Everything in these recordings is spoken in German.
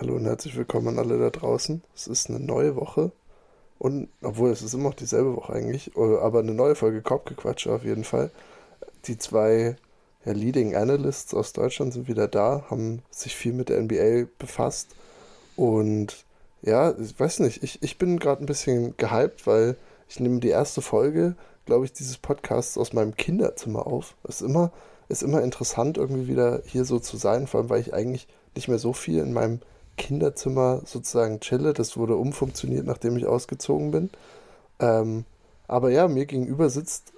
Hallo und herzlich willkommen an alle da draußen. Es ist eine neue Woche und, obwohl es ist immer noch dieselbe Woche eigentlich, äh, aber eine neue Folge Kopfgequatsche auf jeden Fall. Die zwei ja, Leading Analysts aus Deutschland sind wieder da, haben sich viel mit der NBA befasst und ja, ich weiß nicht, ich, ich bin gerade ein bisschen gehypt, weil ich nehme die erste Folge, glaube ich, dieses Podcasts aus meinem Kinderzimmer auf. Ist immer, ist immer interessant, irgendwie wieder hier so zu sein, vor allem weil ich eigentlich nicht mehr so viel in meinem Kinderzimmer sozusagen chille. Das wurde umfunktioniert, nachdem ich ausgezogen bin. Ähm, aber ja, mir gegenüber sitzt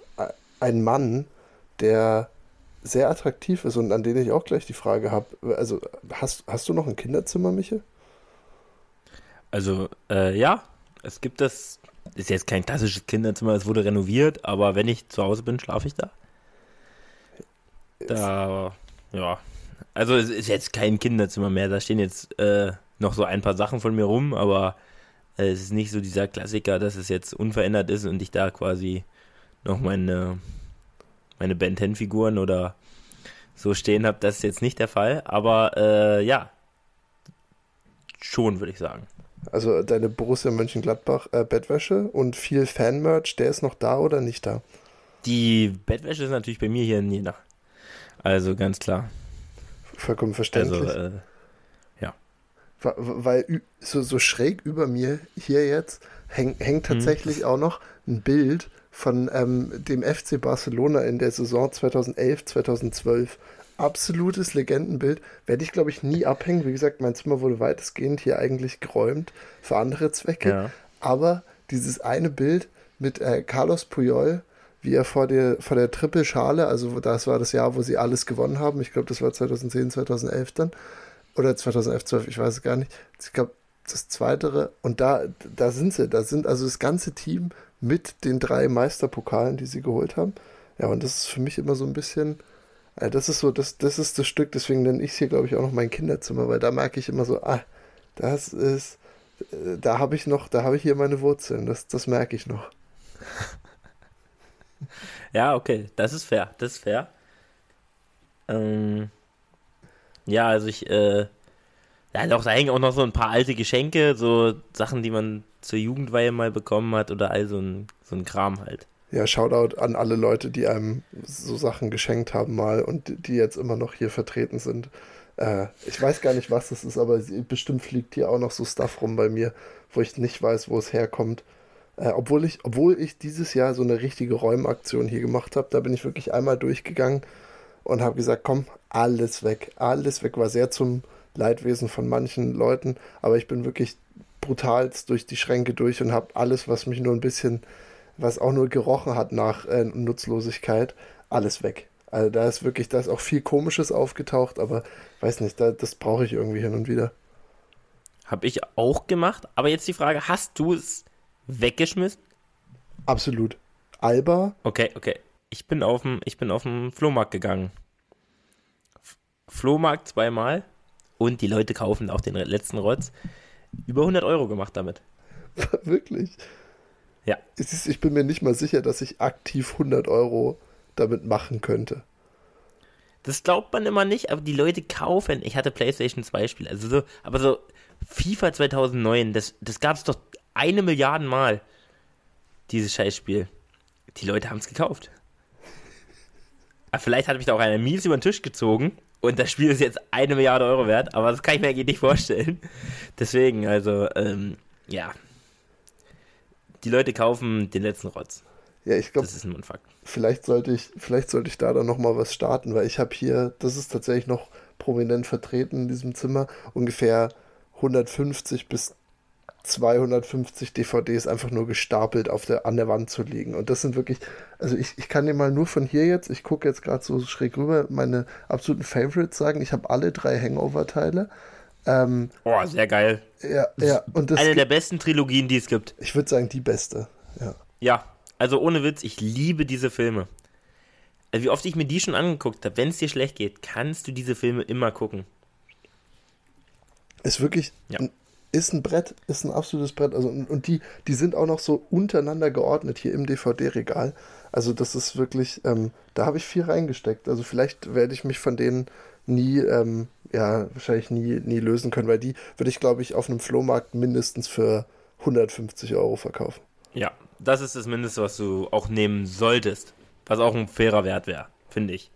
ein Mann, der sehr attraktiv ist und an den ich auch gleich die Frage habe. Also, hast, hast du noch ein Kinderzimmer, Michel? Also, äh, ja, es gibt das. Ist jetzt kein klassisches Kinderzimmer, es wurde renoviert, aber wenn ich zu Hause bin, schlafe ich da. Da, ja, also es ist jetzt kein Kinderzimmer mehr, da stehen jetzt äh, noch so ein paar Sachen von mir rum, aber äh, es ist nicht so dieser Klassiker, dass es jetzt unverändert ist und ich da quasi noch meine, meine Ben 10 Figuren oder so stehen habe. Das ist jetzt nicht der Fall, aber äh, ja, schon würde ich sagen. Also deine Borussia Mönchengladbach äh, Bettwäsche und viel Fanmerch, der ist noch da oder nicht da? Die Bettwäsche ist natürlich bei mir hier in Jena. Also ganz klar. Vollkommen verständlich. Also, äh, ja. Weil so, so schräg über mir hier jetzt häng, hängt hm. tatsächlich hm. auch noch ein Bild von ähm, dem FC Barcelona in der Saison 2011, 2012. Absolutes Legendenbild. Werde ich, glaube ich, nie abhängen. Wie gesagt, mein Zimmer wurde weitestgehend hier eigentlich geräumt für andere Zwecke. Ja. Aber dieses eine Bild mit äh, Carlos Puyol wie er vor der, vor der Triple-Schale, also das war das Jahr, wo sie alles gewonnen haben. Ich glaube, das war 2010, 2011 dann. Oder 2011, 12, ich weiß es gar nicht. Ich glaube, das Zweitere. Und da, da sind sie. Da sind also das ganze Team mit den drei Meisterpokalen, die sie geholt haben. Ja, und das ist für mich immer so ein bisschen. Äh, das ist so, das, das ist das Stück, deswegen nenne ich es hier, glaube ich, auch noch mein Kinderzimmer, weil da merke ich immer so, ah, das ist, äh, da habe ich noch, da habe ich hier meine Wurzeln, das, das merke ich noch. ja, okay, das ist fair, das ist fair. Ähm, ja, also ich, äh, ja doch, da hängen auch noch so ein paar alte Geschenke, so Sachen, die man zur Jugendweihe mal bekommen hat oder all so ein, so ein Kram halt. Ja, Shoutout an alle Leute, die einem so Sachen geschenkt haben mal und die jetzt immer noch hier vertreten sind. Äh, ich weiß gar nicht, was das ist, aber bestimmt fliegt hier auch noch so Stuff rum bei mir, wo ich nicht weiß, wo es herkommt. Äh, obwohl, ich, obwohl ich dieses Jahr so eine richtige Räumaktion hier gemacht habe, da bin ich wirklich einmal durchgegangen und habe gesagt, komm, alles weg. Alles weg war sehr zum Leidwesen von manchen Leuten, aber ich bin wirklich brutalst durch die Schränke durch und habe alles, was mich nur ein bisschen, was auch nur gerochen hat nach äh, Nutzlosigkeit, alles weg. Also da ist wirklich, da ist auch viel Komisches aufgetaucht, aber weiß nicht, da, das brauche ich irgendwie hin und wieder. Habe ich auch gemacht, aber jetzt die Frage, hast du es weggeschmissen? Absolut. Alba? Okay, okay. Ich bin auf dem, ich bin auf dem Flohmarkt gegangen. F Flohmarkt zweimal und die Leute kaufen auch den letzten Rotz. Über 100 Euro gemacht damit. Wirklich? Ja. Ist, ich bin mir nicht mal sicher, dass ich aktiv 100 Euro damit machen könnte. Das glaubt man immer nicht, aber die Leute kaufen. Ich hatte PlayStation 2 Spiele, also so, aber so FIFA 2009, das, das gab es doch eine Milliarde Mal dieses Scheißspiel. Die Leute haben es gekauft. Aber vielleicht hat mich da auch einer Mies über den Tisch gezogen und das Spiel ist jetzt eine Milliarde Euro wert, aber das kann ich mir eigentlich nicht vorstellen. Deswegen, also, ähm, ja. Die Leute kaufen den letzten Rotz. Ja, ich glaube, das ist ein Fakt. Vielleicht sollte ich, vielleicht sollte ich da dann noch mal was starten, weil ich habe hier, das ist tatsächlich noch prominent vertreten in diesem Zimmer, ungefähr 150 bis 250 DVDs einfach nur gestapelt auf der, an der Wand zu liegen. Und das sind wirklich, also ich, ich kann dir mal nur von hier jetzt, ich gucke jetzt gerade so schräg rüber, meine absoluten Favorites sagen. Ich habe alle drei Hangover-Teile. Ähm, oh, sehr geil. Ja, ja. Und das Eine der besten Trilogien, die es gibt. Ich würde sagen, die beste. Ja. Ja, also ohne Witz, ich liebe diese Filme. Also wie oft ich mir die schon angeguckt habe, wenn es dir schlecht geht, kannst du diese Filme immer gucken. Ist wirklich ja ist ein Brett, ist ein absolutes Brett. Also, und die, die sind auch noch so untereinander geordnet hier im DVD-Regal. Also, das ist wirklich, ähm, da habe ich viel reingesteckt. Also, vielleicht werde ich mich von denen nie, ähm, ja, wahrscheinlich nie, nie lösen können, weil die würde ich, glaube ich, auf einem Flohmarkt mindestens für 150 Euro verkaufen. Ja, das ist das Mindeste, was du auch nehmen solltest. Was auch ein fairer Wert wäre, finde ich.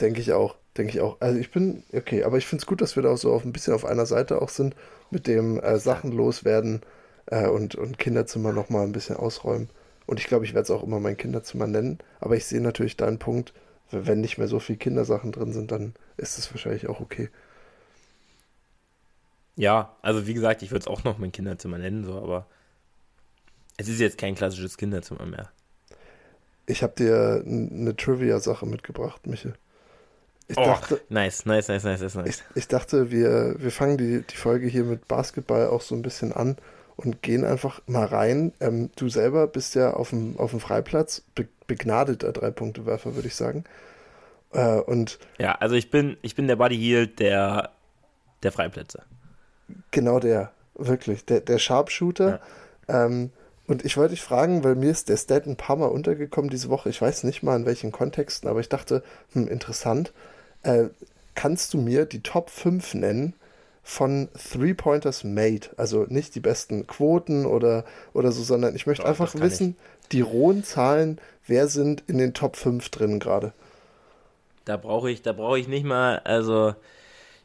Denke ich auch. Denke ich auch. Also ich bin, okay, aber ich finde es gut, dass wir da auch so auf ein bisschen auf einer Seite auch sind, mit dem äh, Sachen loswerden äh, und, und Kinderzimmer nochmal ein bisschen ausräumen. Und ich glaube, ich werde es auch immer mein Kinderzimmer nennen. Aber ich sehe natürlich deinen Punkt, wenn nicht mehr so viel Kindersachen drin sind, dann ist es wahrscheinlich auch okay. Ja, also wie gesagt, ich würde es auch noch mein Kinderzimmer nennen, so, aber es ist jetzt kein klassisches Kinderzimmer mehr. Ich habe dir eine Trivia-Sache mitgebracht, Michel. Ich oh, dachte, nice, nice, nice, nice, nice. Ich, ich dachte, wir, wir fangen die, die Folge hier mit Basketball auch so ein bisschen an und gehen einfach mal rein. Ähm, du selber bist ja auf dem, auf dem Freiplatz be begnadeter Drei-Punkte-Werfer, würde ich sagen. Äh, und ja, also ich bin, ich bin der Buddy Hield der, der Freiplätze. Genau der, wirklich, der, der Sharpshooter. Ja. Ähm, und ich wollte dich fragen, weil mir ist der Stat ein paar Mal untergekommen diese Woche. Ich weiß nicht mal in welchen Kontexten, aber ich dachte, hm, interessant. Äh, kannst du mir die Top 5 nennen von Three-Pointers made? Also nicht die besten Quoten oder, oder so, sondern ich möchte Doch, einfach wissen, ich. die rohen Zahlen, wer sind in den Top 5 drin gerade? Da brauche ich, da brauche ich nicht mal, also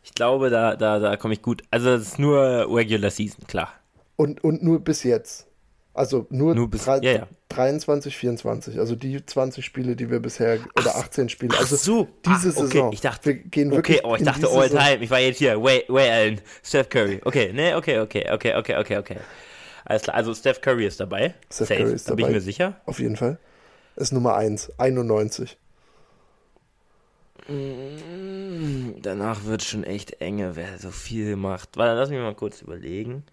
ich glaube, da, da, da komme ich gut. Also es ist nur Regular Season, klar. Und, und nur bis jetzt. Also nur, nur bis, ja, ja. 23, 24. Also die 20 Spiele, die wir bisher, oder 18 Spiele. Also so. diese Ach, okay. Saison. Ich dachte, wir gehen wirklich okay, oh, ich dachte all time. Ich war jetzt hier. Way, Way Allen, Steph Curry. Okay, ne, okay, okay, okay, okay, okay, okay. Alles klar. Also Steph Curry ist dabei. Steph Safe. Curry ist dabei. Da bin ich mir sicher. Auf jeden Fall. Ist Nummer 1, 91. Mm, danach wird schon echt enge, wer so viel macht. Warte, lass mich mal kurz überlegen.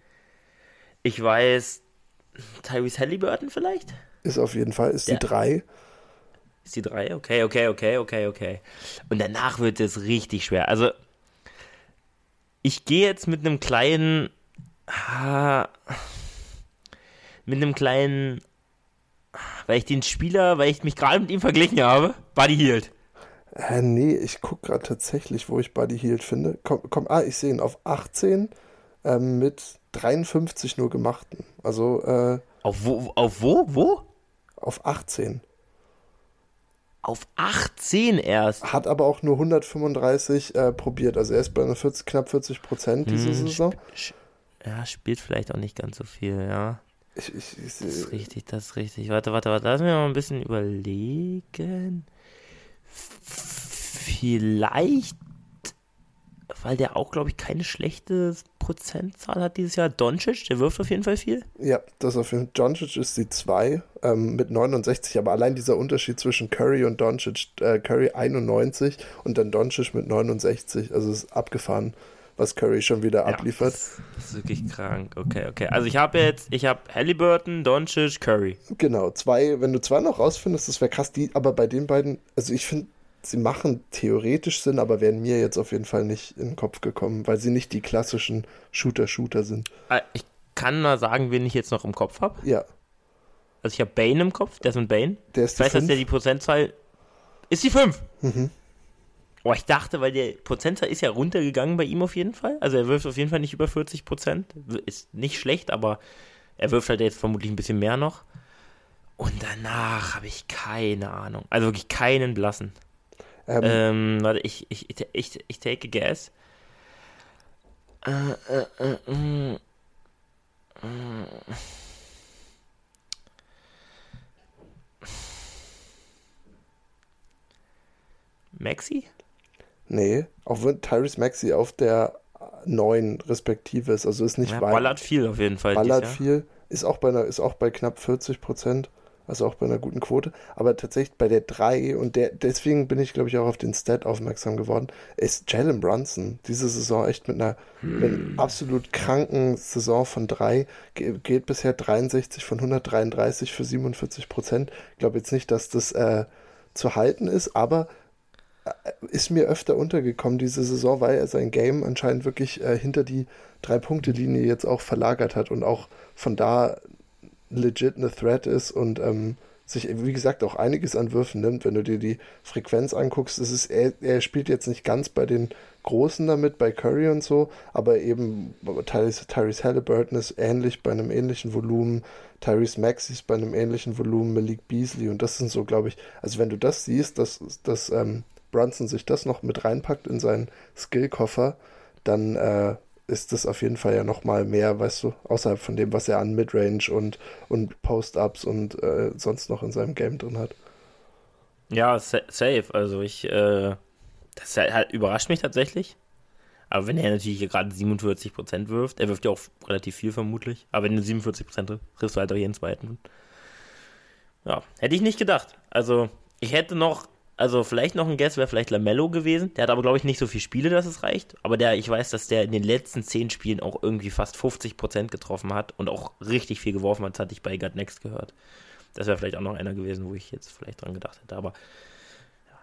Ich weiß, Tyrese Halliburton vielleicht? Ist auf jeden Fall, ist Der, die 3. Ist die 3? Okay, okay, okay, okay, okay. Und danach wird es richtig schwer. Also, ich gehe jetzt mit einem kleinen. Ah, mit einem kleinen. Weil ich den Spieler, weil ich mich gerade mit ihm verglichen habe, Buddy Hield. Äh, nee, ich gucke gerade tatsächlich, wo ich Buddy Hield finde. Komm, komm, ah, ich sehe ihn auf 18 ähm, mit 53 nur gemachten. Also, äh, Auf wo? Auf wo? Wo? Auf 18. Auf 18 erst. Hat aber auch nur 135 äh, probiert. Also er ist bei 40, knapp 40 Prozent diese hm, Saison. Sp ja, spielt vielleicht auch nicht ganz so viel, ja. Ich, ich, ich, das ist richtig, das ist richtig. Warte, warte, warte. Lass mich mal ein bisschen überlegen. Vielleicht weil der auch, glaube ich, keine schlechte Prozentzahl hat dieses Jahr. Doncic, der wirft auf jeden Fall viel. Ja, das auf jeden Fall. Doncic ist die 2 ähm, mit 69, aber allein dieser Unterschied zwischen Curry und Doncic, äh, Curry 91 und dann Doncic mit 69, also es ist abgefahren, was Curry schon wieder ja, abliefert. Das, das, ist wirklich krank. Okay, okay. Also ich habe jetzt, ich habe Halliburton, Doncic, Curry. Genau, zwei, wenn du zwei noch rausfindest, das wäre krass, die, aber bei den beiden, also ich finde sie machen theoretisch Sinn, aber wären mir jetzt auf jeden Fall nicht in den Kopf gekommen, weil sie nicht die klassischen Shooter-Shooter sind. Ah, ich kann mal sagen, wen ich jetzt noch im Kopf habe. Ja. Also ich habe Bane im Kopf, Desmond Bane. Der ist ich weiß, fünf. dass der die Prozentzahl ist die 5. Mhm. Oh, ich dachte, weil der Prozentzahl ist ja runtergegangen bei ihm auf jeden Fall. Also er wirft auf jeden Fall nicht über 40 Prozent. Ist nicht schlecht, aber er wirft halt jetzt vermutlich ein bisschen mehr noch. Und danach habe ich keine Ahnung. Also wirklich keinen blassen. Ähm, ähm, warte, ich, ich, ich, ich, take a guess. Äh, äh, äh, mm, mm. Maxi? Nee, auch wenn Tyrese Maxi auf der 9 respektive ist, also ist nicht ja, weit. Ballert viel auf jeden Fall. Ballert viel, ist auch bei, einer, ist auch bei knapp 40 Prozent also auch bei einer guten Quote. Aber tatsächlich bei der 3, und der, deswegen bin ich, glaube ich, auch auf den Stat aufmerksam geworden, ist Jalen Brunson diese Saison echt mit einer, hm. mit einer absolut kranken Saison von 3, geht bisher 63 von 133 für 47 Prozent. Ich glaube jetzt nicht, dass das äh, zu halten ist, aber äh, ist mir öfter untergekommen diese Saison, weil er sein Game anscheinend wirklich äh, hinter die Drei-Punkte-Linie jetzt auch verlagert hat und auch von da legit eine Threat ist und ähm, sich, wie gesagt, auch einiges an Würfen nimmt. Wenn du dir die Frequenz anguckst, es, er, er spielt jetzt nicht ganz bei den Großen damit, bei Curry und so, aber eben Tyrese, Tyrese Halliburton ist ähnlich bei einem ähnlichen Volumen, Tyrese Maxey ist bei einem ähnlichen Volumen, Malik Beasley und das sind so, glaube ich, also wenn du das siehst, dass, dass ähm, Brunson sich das noch mit reinpackt in seinen Skillkoffer, dann äh, ist das auf jeden Fall ja nochmal mehr, weißt du, außerhalb von dem, was er an Midrange und, und Post-Ups und äh, sonst noch in seinem Game drin hat. Ja, safe. Also ich, äh, das halt, überrascht mich tatsächlich. Aber wenn er natürlich hier gerade 47% wirft, er wirft ja auch relativ viel vermutlich, aber wenn du 47% triffst du halt auch jeden zweiten. Ja, hätte ich nicht gedacht. Also, ich hätte noch also vielleicht noch ein Guess wäre vielleicht Lamello gewesen. Der hat aber, glaube ich, nicht so viele Spiele, dass es reicht. Aber der, ich weiß, dass der in den letzten zehn Spielen auch irgendwie fast 50% getroffen hat und auch richtig viel geworfen hat, das hatte ich bei God Next gehört. Das wäre vielleicht auch noch einer gewesen, wo ich jetzt vielleicht dran gedacht hätte. Aber ja.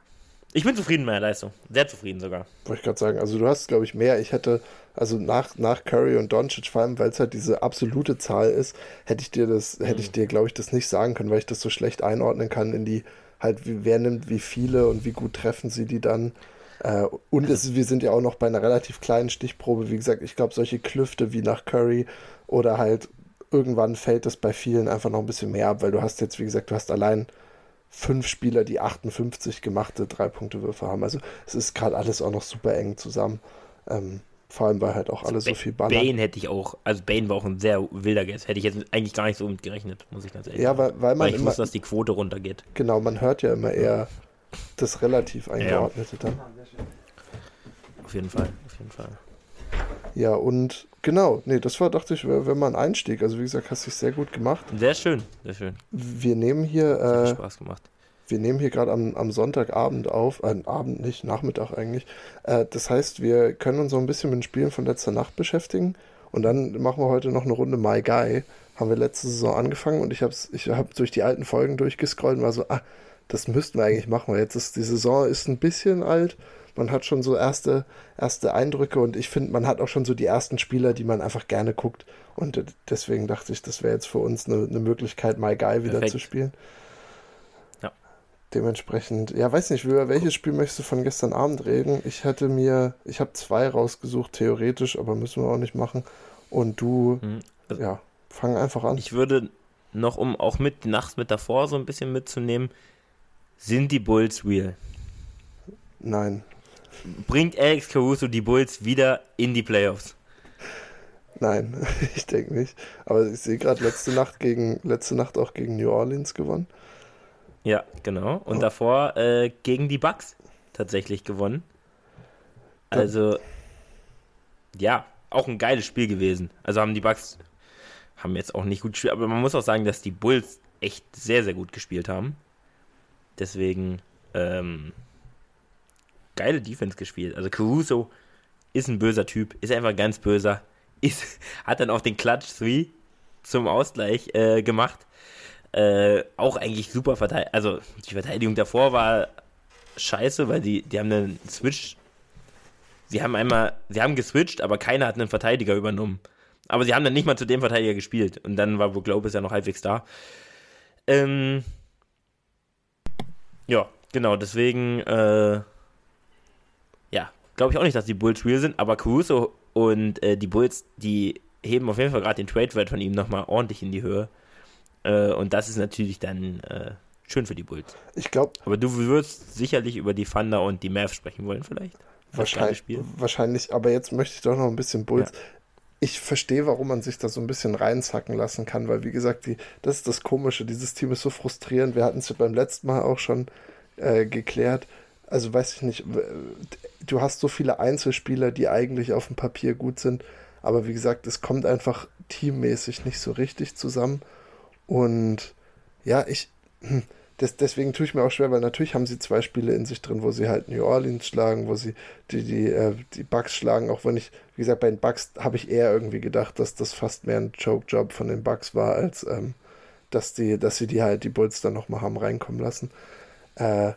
ich bin zufrieden mit meiner Leistung. Sehr zufrieden sogar. Wollte ich gerade sagen. Also du hast, glaube ich, mehr. Ich hätte, also nach, nach Curry und Doncic, vor allem, weil es halt diese absolute Zahl ist, hätte ich dir das, hätte ich mhm. dir, glaube ich, das nicht sagen können, weil ich das so schlecht einordnen kann in die halt, wie, wer nimmt wie viele und wie gut treffen sie die dann. Äh, und es, wir sind ja auch noch bei einer relativ kleinen Stichprobe. Wie gesagt, ich glaube, solche Klüfte wie nach Curry oder halt irgendwann fällt es bei vielen einfach noch ein bisschen mehr ab, weil du hast jetzt, wie gesagt, du hast allein fünf Spieler, die 58 gemachte Drei-Punkte-Würfe haben. Also es ist gerade alles auch noch super eng zusammen. Ähm, vor allem, weil halt auch alle also so viel ballern. Bane hätte ich auch, also Bane war auch ein sehr wilder Guess. Hätte ich jetzt eigentlich gar nicht so mit gerechnet, muss ich ganz ehrlich ja, sagen. Ja, weil, weil man. Weil ich immer, wusste, dass die Quote runtergeht. Genau, man hört ja immer eher das relativ eingeordnete ja. dann. Auf jeden Fall, auf jeden Fall. Ja, und genau, nee, das war, dachte ich, wäre wär mal ein Einstieg. Also, wie gesagt, hast du dich sehr gut gemacht. Sehr schön, sehr schön. Wir nehmen hier. Äh, Spaß gemacht wir nehmen hier gerade am, am Sonntagabend auf, äh, Abend nicht, Nachmittag eigentlich. Äh, das heißt, wir können uns so ein bisschen mit den Spielen von letzter Nacht beschäftigen und dann machen wir heute noch eine Runde My Guy. Haben wir letzte Saison angefangen und ich habe ich hab durch die alten Folgen durchgescrollt und war so, ah, das müssten wir eigentlich machen, weil jetzt ist die Saison ist ein bisschen alt. Man hat schon so erste, erste Eindrücke und ich finde, man hat auch schon so die ersten Spieler, die man einfach gerne guckt. Und deswegen dachte ich, das wäre jetzt für uns eine, eine Möglichkeit, My Guy wieder Perfekt. zu spielen. Dementsprechend, ja, weiß nicht, über welches Spiel möchtest du von gestern Abend reden? Ich hatte mir, ich habe zwei rausgesucht, theoretisch, aber müssen wir auch nicht machen. Und du, hm. also, ja, fang einfach an. Ich würde noch, um auch mit die Nacht mit davor so ein bisschen mitzunehmen, sind die Bulls real? Nein. Bringt Alex Caruso die Bulls wieder in die Playoffs? Nein, ich denke nicht. Aber ich sehe gerade letzte Nacht gegen letzte Nacht auch gegen New Orleans gewonnen. Ja, genau. Und oh. davor äh, gegen die Bucks tatsächlich gewonnen. Also, ja, auch ein geiles Spiel gewesen. Also haben die Bucks haben jetzt auch nicht gut gespielt, aber man muss auch sagen, dass die Bulls echt sehr, sehr gut gespielt haben. Deswegen, ähm, geile Defense gespielt. Also Caruso ist ein böser Typ, ist einfach ganz böser. Ist, hat dann auch den Clutch 3 zum Ausgleich äh, gemacht. Äh, auch eigentlich super verteidigt. Also die Verteidigung davor war scheiße, weil die, die haben einen Switch. Sie haben einmal, sie haben geswitcht, aber keiner hat einen Verteidiger übernommen. Aber sie haben dann nicht mal zu dem Verteidiger gespielt. Und dann war wohl Globus ja noch halbwegs da. Ähm, ja, genau, deswegen, äh, ja, glaube ich auch nicht, dass die Bulls real sind, aber Caruso und äh, die Bulls, die heben auf jeden Fall gerade den Trade-Wert von ihm nochmal ordentlich in die Höhe. Äh, und das ist natürlich dann äh, schön für die Bulls. Ich glaube. Aber du wirst sicherlich über die Thunder und die Mavs sprechen wollen, vielleicht. Wahrscheinlich, wahrscheinlich, aber jetzt möchte ich doch noch ein bisschen Bulls. Ja. Ich verstehe, warum man sich da so ein bisschen reinzacken lassen kann, weil, wie gesagt, die, das ist das Komische. Dieses Team ist so frustrierend. Wir hatten es ja beim letzten Mal auch schon äh, geklärt. Also, weiß ich nicht, du hast so viele Einzelspieler, die eigentlich auf dem Papier gut sind, aber wie gesagt, es kommt einfach teammäßig nicht so richtig zusammen. Und ja, ich, das, deswegen tue ich mir auch schwer, weil natürlich haben sie zwei Spiele in sich drin, wo sie halt New Orleans schlagen, wo sie die, die, äh, die Bucks schlagen, auch wenn ich, wie gesagt, bei den Bucks habe ich eher irgendwie gedacht, dass das fast mehr ein Choke-Job von den Bucks war, als ähm, dass, die, dass sie die halt die Bulls dann nochmal haben reinkommen lassen. Äh,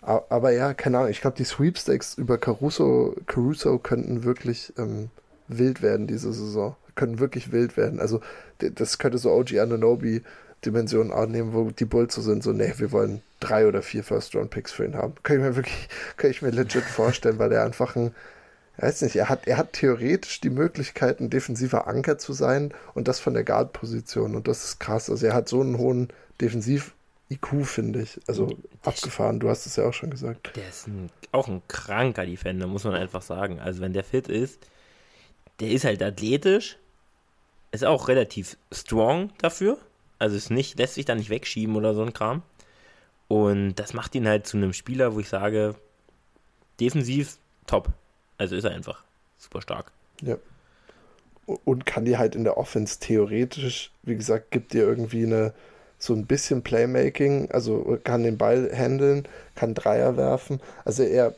aber ja, keine Ahnung, ich glaube, die Sweepstakes über Caruso, Caruso könnten wirklich ähm, wild werden diese Saison können wirklich wild werden. Also das könnte so OG Ananobi Dimension annehmen, wo die Bulls so sind, so, nee, wir wollen drei oder vier First-Round-Picks für ihn haben. Kann ich mir wirklich, kann ich mir legit vorstellen, weil er einfach ein, weiß nicht, er hat, er hat theoretisch die Möglichkeit, ein defensiver Anker zu sein und das von der Guard-Position und das ist krass. Also er hat so einen hohen Defensiv-IQ, finde ich. Also der abgefahren, du hast es ja auch schon gesagt. Der ist ein, auch ein kranker Defender, muss man einfach sagen. Also wenn der fit ist, der ist halt athletisch, ist auch relativ strong dafür. Also ist nicht, lässt sich da nicht wegschieben oder so ein Kram. Und das macht ihn halt zu einem Spieler, wo ich sage, defensiv top. Also ist er einfach super stark. Ja. Und kann dir halt in der Offense theoretisch, wie gesagt, gibt dir irgendwie eine so ein bisschen Playmaking, also kann den Ball handeln, kann Dreier werfen. Also er,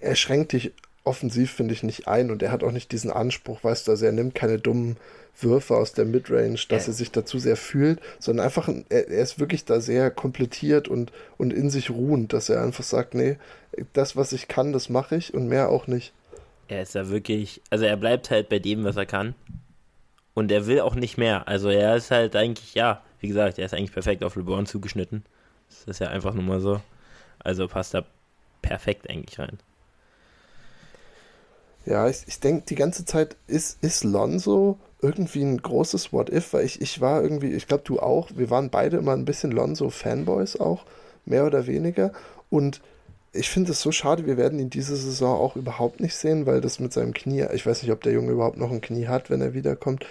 er schränkt dich offensiv, finde ich, nicht ein und er hat auch nicht diesen Anspruch, weißt du, also er nimmt keine dummen Würfe aus der Midrange, dass ja. er sich dazu sehr fühlt, sondern einfach, er, er, ist wirklich da sehr komplettiert und, und in sich ruhend, dass er einfach sagt, nee, das, was ich kann, das mache ich und mehr auch nicht. Er ist da wirklich, also er bleibt halt bei dem, was er kann. Und er will auch nicht mehr. Also er ist halt eigentlich, ja, wie gesagt, er ist eigentlich perfekt auf LeBron zugeschnitten. Das ist ja einfach nur mal so. Also passt da perfekt eigentlich rein. Ja, ich, ich denke die ganze Zeit, ist, ist Lonzo irgendwie ein großes What-If, weil ich, ich war irgendwie, ich glaube du auch, wir waren beide immer ein bisschen Lonzo-Fanboys auch, mehr oder weniger. Und ich finde es so schade, wir werden ihn diese Saison auch überhaupt nicht sehen, weil das mit seinem Knie, ich weiß nicht, ob der Junge überhaupt noch ein Knie hat, wenn er wiederkommt.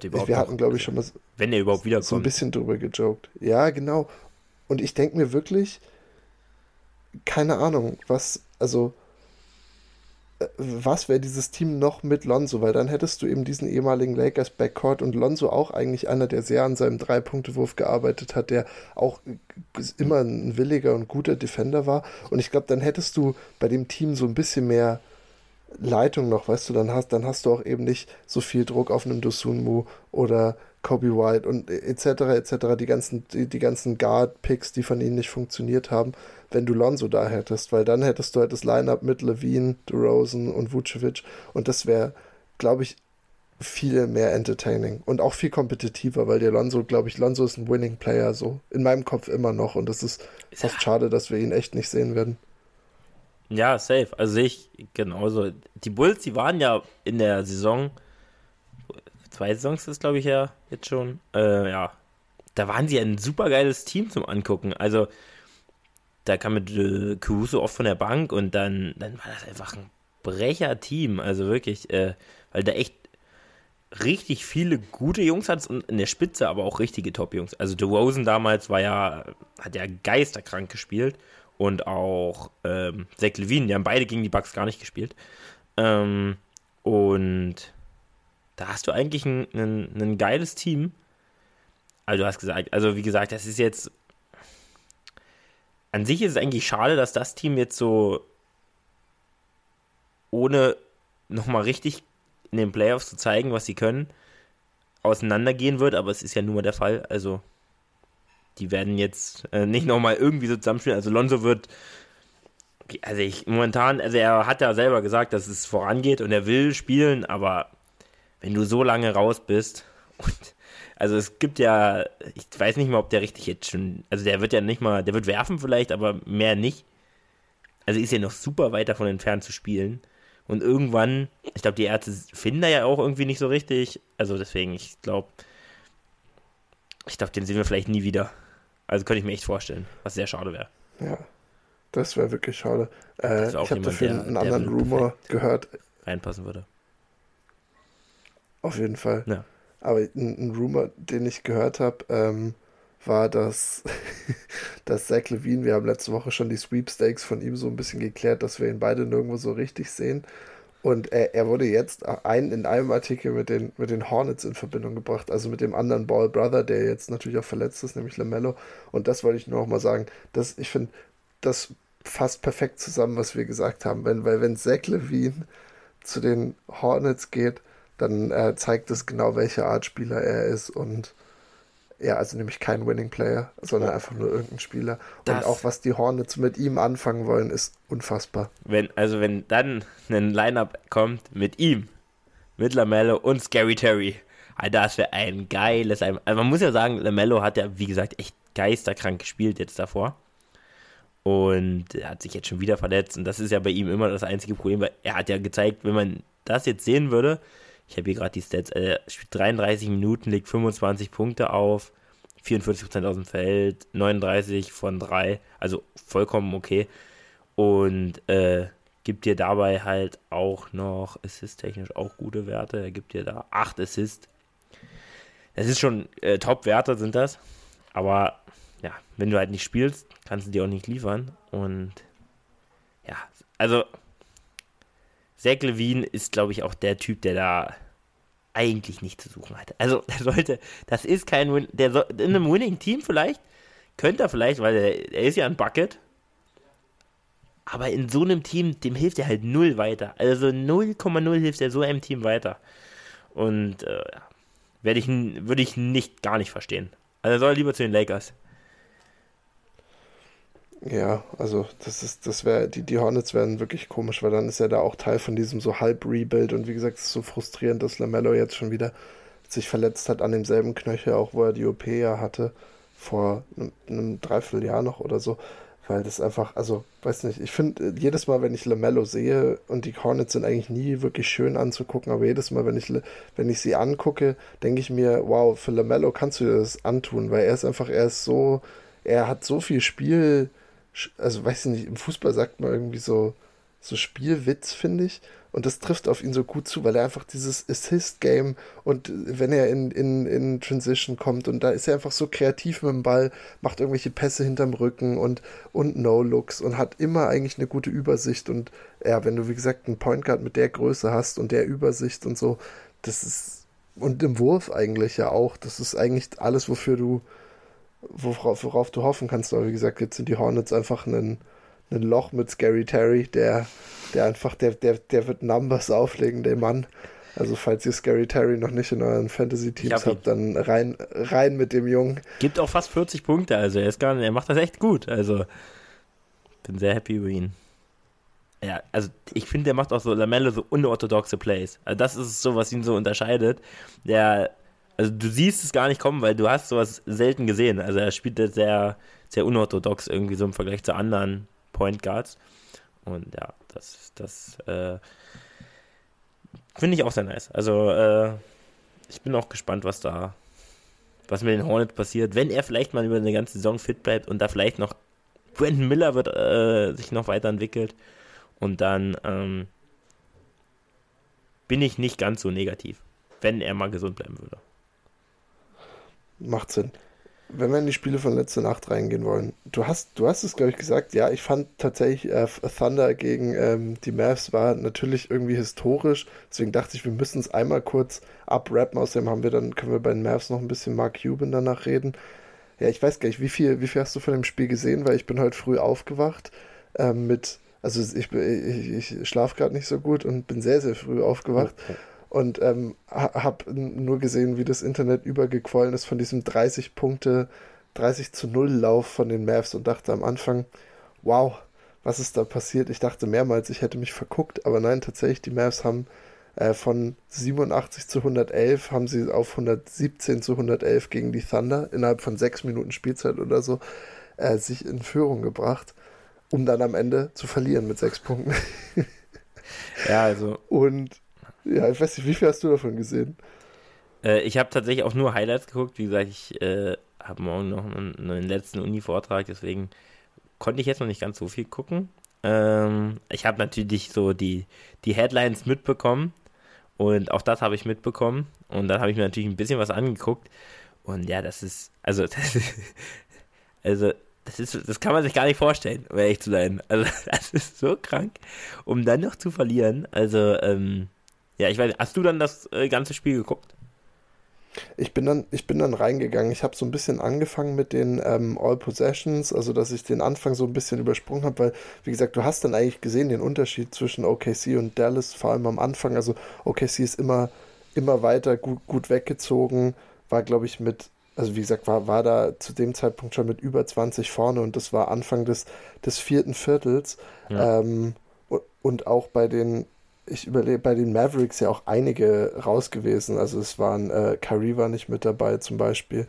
Wir hatten, glaube ich, schon mal wenn er überhaupt wiederkommt. so ein bisschen drüber gejoked. Ja, genau. Und ich denke mir wirklich, keine Ahnung, was, also was wäre dieses Team noch mit Lonzo? Weil dann hättest du eben diesen ehemaligen Lakers Backcourt und Lonzo auch eigentlich einer, der sehr an seinem Drei-Punkte-Wurf gearbeitet hat, der auch immer ein williger und guter Defender war. Und ich glaube, dann hättest du bei dem Team so ein bisschen mehr Leitung noch, weißt du, dann hast, dann hast du auch eben nicht so viel Druck auf einem Dosunmu oder Kobe White und etc. etc. Die ganzen, die, die ganzen Guard-Picks, die von ihnen nicht funktioniert haben wenn du Lonzo da hättest, weil dann hättest du halt das Line-Up mit Levine, DeRozan und Vucevic und das wäre, glaube ich, viel mehr entertaining und auch viel kompetitiver, weil der Lonzo, glaube ich, Lonzo ist ein Winning Player, so in meinem Kopf immer noch und es ist fast schade, dass wir ihn echt nicht sehen werden. Ja, safe. Also sehe ich genauso. Die Bulls, die waren ja in der Saison, zwei Saisons ist glaube ich ja jetzt schon, äh, ja, da waren sie ein super geiles Team zum Angucken. Also da kam mit äh, Caruso oft von der Bank und dann, dann war das einfach ein Brecher-Team. Also wirklich, äh, weil da echt richtig viele gute Jungs hat und in der Spitze aber auch richtige Top-Jungs. Also DeRozan damals war ja, hat ja geisterkrank gespielt und auch ähm, Zach Levine, die haben beide gegen die Bucks gar nicht gespielt. Ähm, und da hast du eigentlich ein, ein, ein geiles Team. Also du hast gesagt, also wie gesagt, das ist jetzt an sich ist es eigentlich schade, dass das Team jetzt so ohne nochmal richtig in den Playoffs zu zeigen, was sie können, auseinandergehen wird, aber es ist ja nun mal der Fall. Also, die werden jetzt äh, nicht nochmal irgendwie so zusammenspielen. Also, Lonzo wird, also ich momentan, also er hat ja selber gesagt, dass es vorangeht und er will spielen, aber wenn du so lange raus bist und also es gibt ja, ich weiß nicht mal, ob der richtig jetzt schon, also der wird ja nicht mal, der wird werfen vielleicht, aber mehr nicht. Also ist ja noch super weit davon entfernt zu spielen. Und irgendwann, ich glaube, die Ärzte finden da ja auch irgendwie nicht so richtig. Also deswegen, ich glaube, ich glaube, den sehen wir vielleicht nie wieder. Also könnte ich mir echt vorstellen, was sehr schade wäre. Ja, das wäre wirklich schade. Äh, ich habe dafür der, einen anderen Rumor gehört. Reinpassen würde. Auf jeden Fall. Ja. Aber ein, ein Rumor, den ich gehört habe, ähm, war, dass, dass Zach Levine, wir haben letzte Woche schon die Sweepstakes von ihm so ein bisschen geklärt, dass wir ihn beide nirgendwo so richtig sehen. Und er, er wurde jetzt ein, in einem Artikel mit den, mit den Hornets in Verbindung gebracht, also mit dem anderen Ball Brother, der jetzt natürlich auch verletzt ist, nämlich Lamello. Und das wollte ich nur noch mal sagen. dass ich finde, das fasst perfekt zusammen, was wir gesagt haben. Wenn, weil wenn Zach Levine zu den Hornets geht, dann äh, zeigt es genau, welche Art Spieler er ist und ja, also nämlich kein Winning Player, sondern einfach nur irgendein Spieler. Das und auch was die Hornets mit ihm anfangen wollen, ist unfassbar. Wenn, also wenn dann ein Lineup kommt mit ihm, mit Lamello und Scary Terry. Das wäre ein geiles. Also man muss ja sagen, Lamello hat ja, wie gesagt, echt geisterkrank gespielt jetzt davor. Und er hat sich jetzt schon wieder verletzt. Und das ist ja bei ihm immer das einzige Problem, weil er hat ja gezeigt, wenn man das jetzt sehen würde, ich habe hier gerade die Stats, er spielt 33 Minuten, legt 25 Punkte auf, 44% aus dem Feld, 39 von 3, also vollkommen okay. Und äh, gibt dir dabei halt auch noch Assist-technisch auch gute Werte. Er gibt dir da 8 Assists. Das ist schon äh, Top-Werte, sind das. Aber ja, wenn du halt nicht spielst, kannst du dir auch nicht liefern. Und ja, also Zach Levine ist, glaube ich, auch der Typ, der da eigentlich nicht zu suchen hat. Also, der sollte, das ist kein Win, der soll, in einem Winning-Team vielleicht, könnte er vielleicht, weil er, er ist ja ein Bucket, aber in so einem Team, dem hilft er halt null weiter. Also 0,0 hilft er so einem Team weiter. Und äh, werde ich, würde ich nicht, gar nicht verstehen. Also soll er lieber zu den Lakers. Ja, also das ist, das wäre, die, die Hornets wären wirklich komisch, weil dann ist er da auch Teil von diesem so Halb-Rebuild und wie gesagt, es ist so frustrierend, dass Lamello jetzt schon wieder sich verletzt hat an demselben Knöchel, auch wo er die OP ja hatte, vor einem, einem Dreivierteljahr noch oder so, weil das einfach, also, weiß nicht, ich finde, jedes Mal, wenn ich Lamello sehe, und die Hornets sind eigentlich nie wirklich schön anzugucken, aber jedes Mal, wenn ich, wenn ich sie angucke, denke ich mir, wow, für Lamello kannst du dir das antun, weil er ist einfach, er ist so, er hat so viel Spiel, also weiß ich nicht, im Fußball sagt man irgendwie so, so Spielwitz, finde ich. Und das trifft auf ihn so gut zu, weil er einfach dieses Assist-Game und wenn er in, in, in Transition kommt und da ist er einfach so kreativ mit dem Ball, macht irgendwelche Pässe hinterm Rücken und, und No-Looks und hat immer eigentlich eine gute Übersicht. Und ja, wenn du, wie gesagt, einen Point Guard mit der Größe hast und der Übersicht und so, das ist, und im Wurf eigentlich ja auch, das ist eigentlich alles, wofür du, worauf, worauf du hoffen kannst. Aber wie gesagt, jetzt sind die Hornets einfach ein, ein Loch mit Scary Terry, der, der einfach, der, der, der wird Numbers auflegen, der Mann. Also falls ihr Scary Terry noch nicht in euren Fantasy-Teams habt, dann rein, rein mit dem Jungen. Gibt auch fast 40 Punkte, also er ist gar nicht, er macht das echt gut. Also bin sehr happy über ihn. Ja, also ich finde, der macht auch so Lamelle so unorthodoxe Plays. Also das ist so, was ihn so unterscheidet. Der also du siehst es gar nicht kommen, weil du hast sowas selten gesehen. Also er spielt sehr, sehr unorthodox irgendwie so im Vergleich zu anderen Point Guards. Und ja, das, das äh, finde ich auch sehr nice. Also äh, ich bin auch gespannt, was da, was mit den Hornets passiert, wenn er vielleicht mal über eine ganze Saison fit bleibt und da vielleicht noch Brandon Miller wird äh, sich noch weiterentwickelt und dann ähm, bin ich nicht ganz so negativ, wenn er mal gesund bleiben würde macht Sinn. Wenn wir in die Spiele von letzter Nacht reingehen wollen, du hast, du hast es, glaube ich, gesagt, ja, ich fand tatsächlich äh, Thunder gegen ähm, die Mavs war natürlich irgendwie historisch, deswegen dachte ich, wir müssen es einmal kurz abrappen, außerdem haben wir dann, können wir bei den Mavs noch ein bisschen Mark Cuban danach reden. Ja, ich weiß gar nicht, wie viel, wie viel hast du von dem Spiel gesehen, weil ich bin heute früh aufgewacht ähm, mit, also ich, ich, ich schlafe gerade nicht so gut und bin sehr, sehr früh aufgewacht. Okay und ähm, habe nur gesehen, wie das Internet übergequollen ist von diesem 30 Punkte, 30 zu 0 Lauf von den Mavs und dachte am Anfang, wow, was ist da passiert? Ich dachte mehrmals, ich hätte mich verguckt, aber nein, tatsächlich, die Mavs haben äh, von 87 zu 111 haben sie auf 117 zu 111 gegen die Thunder innerhalb von sechs Minuten Spielzeit oder so äh, sich in Führung gebracht, um dann am Ende zu verlieren mit sechs Punkten. ja, also. Und ja, ich weiß nicht, wie viel hast du davon gesehen? Äh, ich habe tatsächlich auch nur Highlights geguckt. Wie gesagt, ich äh, habe morgen noch einen, einen letzten Uni-Vortrag, deswegen konnte ich jetzt noch nicht ganz so viel gucken. Ähm, ich habe natürlich so die, die Headlines mitbekommen und auch das habe ich mitbekommen. Und dann habe ich mir natürlich ein bisschen was angeguckt. Und ja, das ist, also, das ist, also, das ist, das kann man sich gar nicht vorstellen, um ehrlich zu sein. Also, das ist so krank, um dann noch zu verlieren. Also, ähm, ja, ich weiß, hast du dann das äh, ganze Spiel geguckt? Ich bin dann, ich bin dann reingegangen. Ich habe so ein bisschen angefangen mit den ähm, All Possessions, also dass ich den Anfang so ein bisschen übersprungen habe, weil, wie gesagt, du hast dann eigentlich gesehen den Unterschied zwischen OKC und Dallas, vor allem am Anfang. Also OKC ist immer, immer weiter gut, gut weggezogen, war, glaube ich, mit, also wie gesagt, war, war da zu dem Zeitpunkt schon mit über 20 vorne und das war Anfang des, des vierten Viertels. Ja. Ähm, und auch bei den ich überlege, bei den Mavericks ja auch einige raus gewesen. Also es waren, äh, Kyrie war nicht mit dabei zum Beispiel.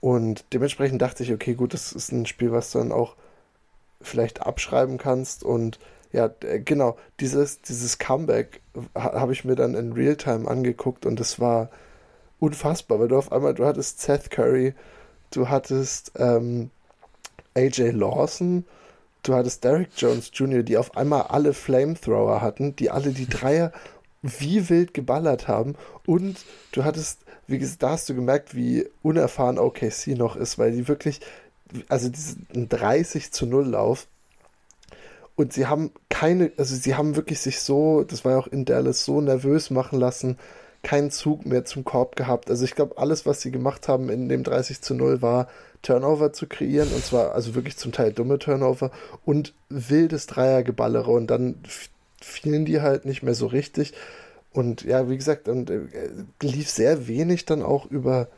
Und dementsprechend dachte ich, okay, gut, das ist ein Spiel, was du dann auch vielleicht abschreiben kannst. Und ja, genau, dieses, dieses Comeback habe ich mir dann in Realtime angeguckt und es war unfassbar, weil du auf einmal, du hattest Seth Curry, du hattest ähm, AJ Lawson, du hattest Derek Jones Jr., die auf einmal alle Flamethrower hatten, die alle die Dreier wie wild geballert haben und du hattest, wie gesagt, da hast du gemerkt, wie unerfahren OKC noch ist, weil die wirklich, also diesen 30 zu 0 Lauf und sie haben keine, also sie haben wirklich sich so, das war ja auch in Dallas, so nervös machen lassen, keinen Zug mehr zum Korb gehabt. Also ich glaube, alles, was sie gemacht haben in dem 30 zu 0 war, Turnover zu kreieren und zwar also wirklich zum Teil dumme Turnover und wildes Dreiergeballere und dann fielen die halt nicht mehr so richtig und ja, wie gesagt, und äh, lief sehr wenig dann auch über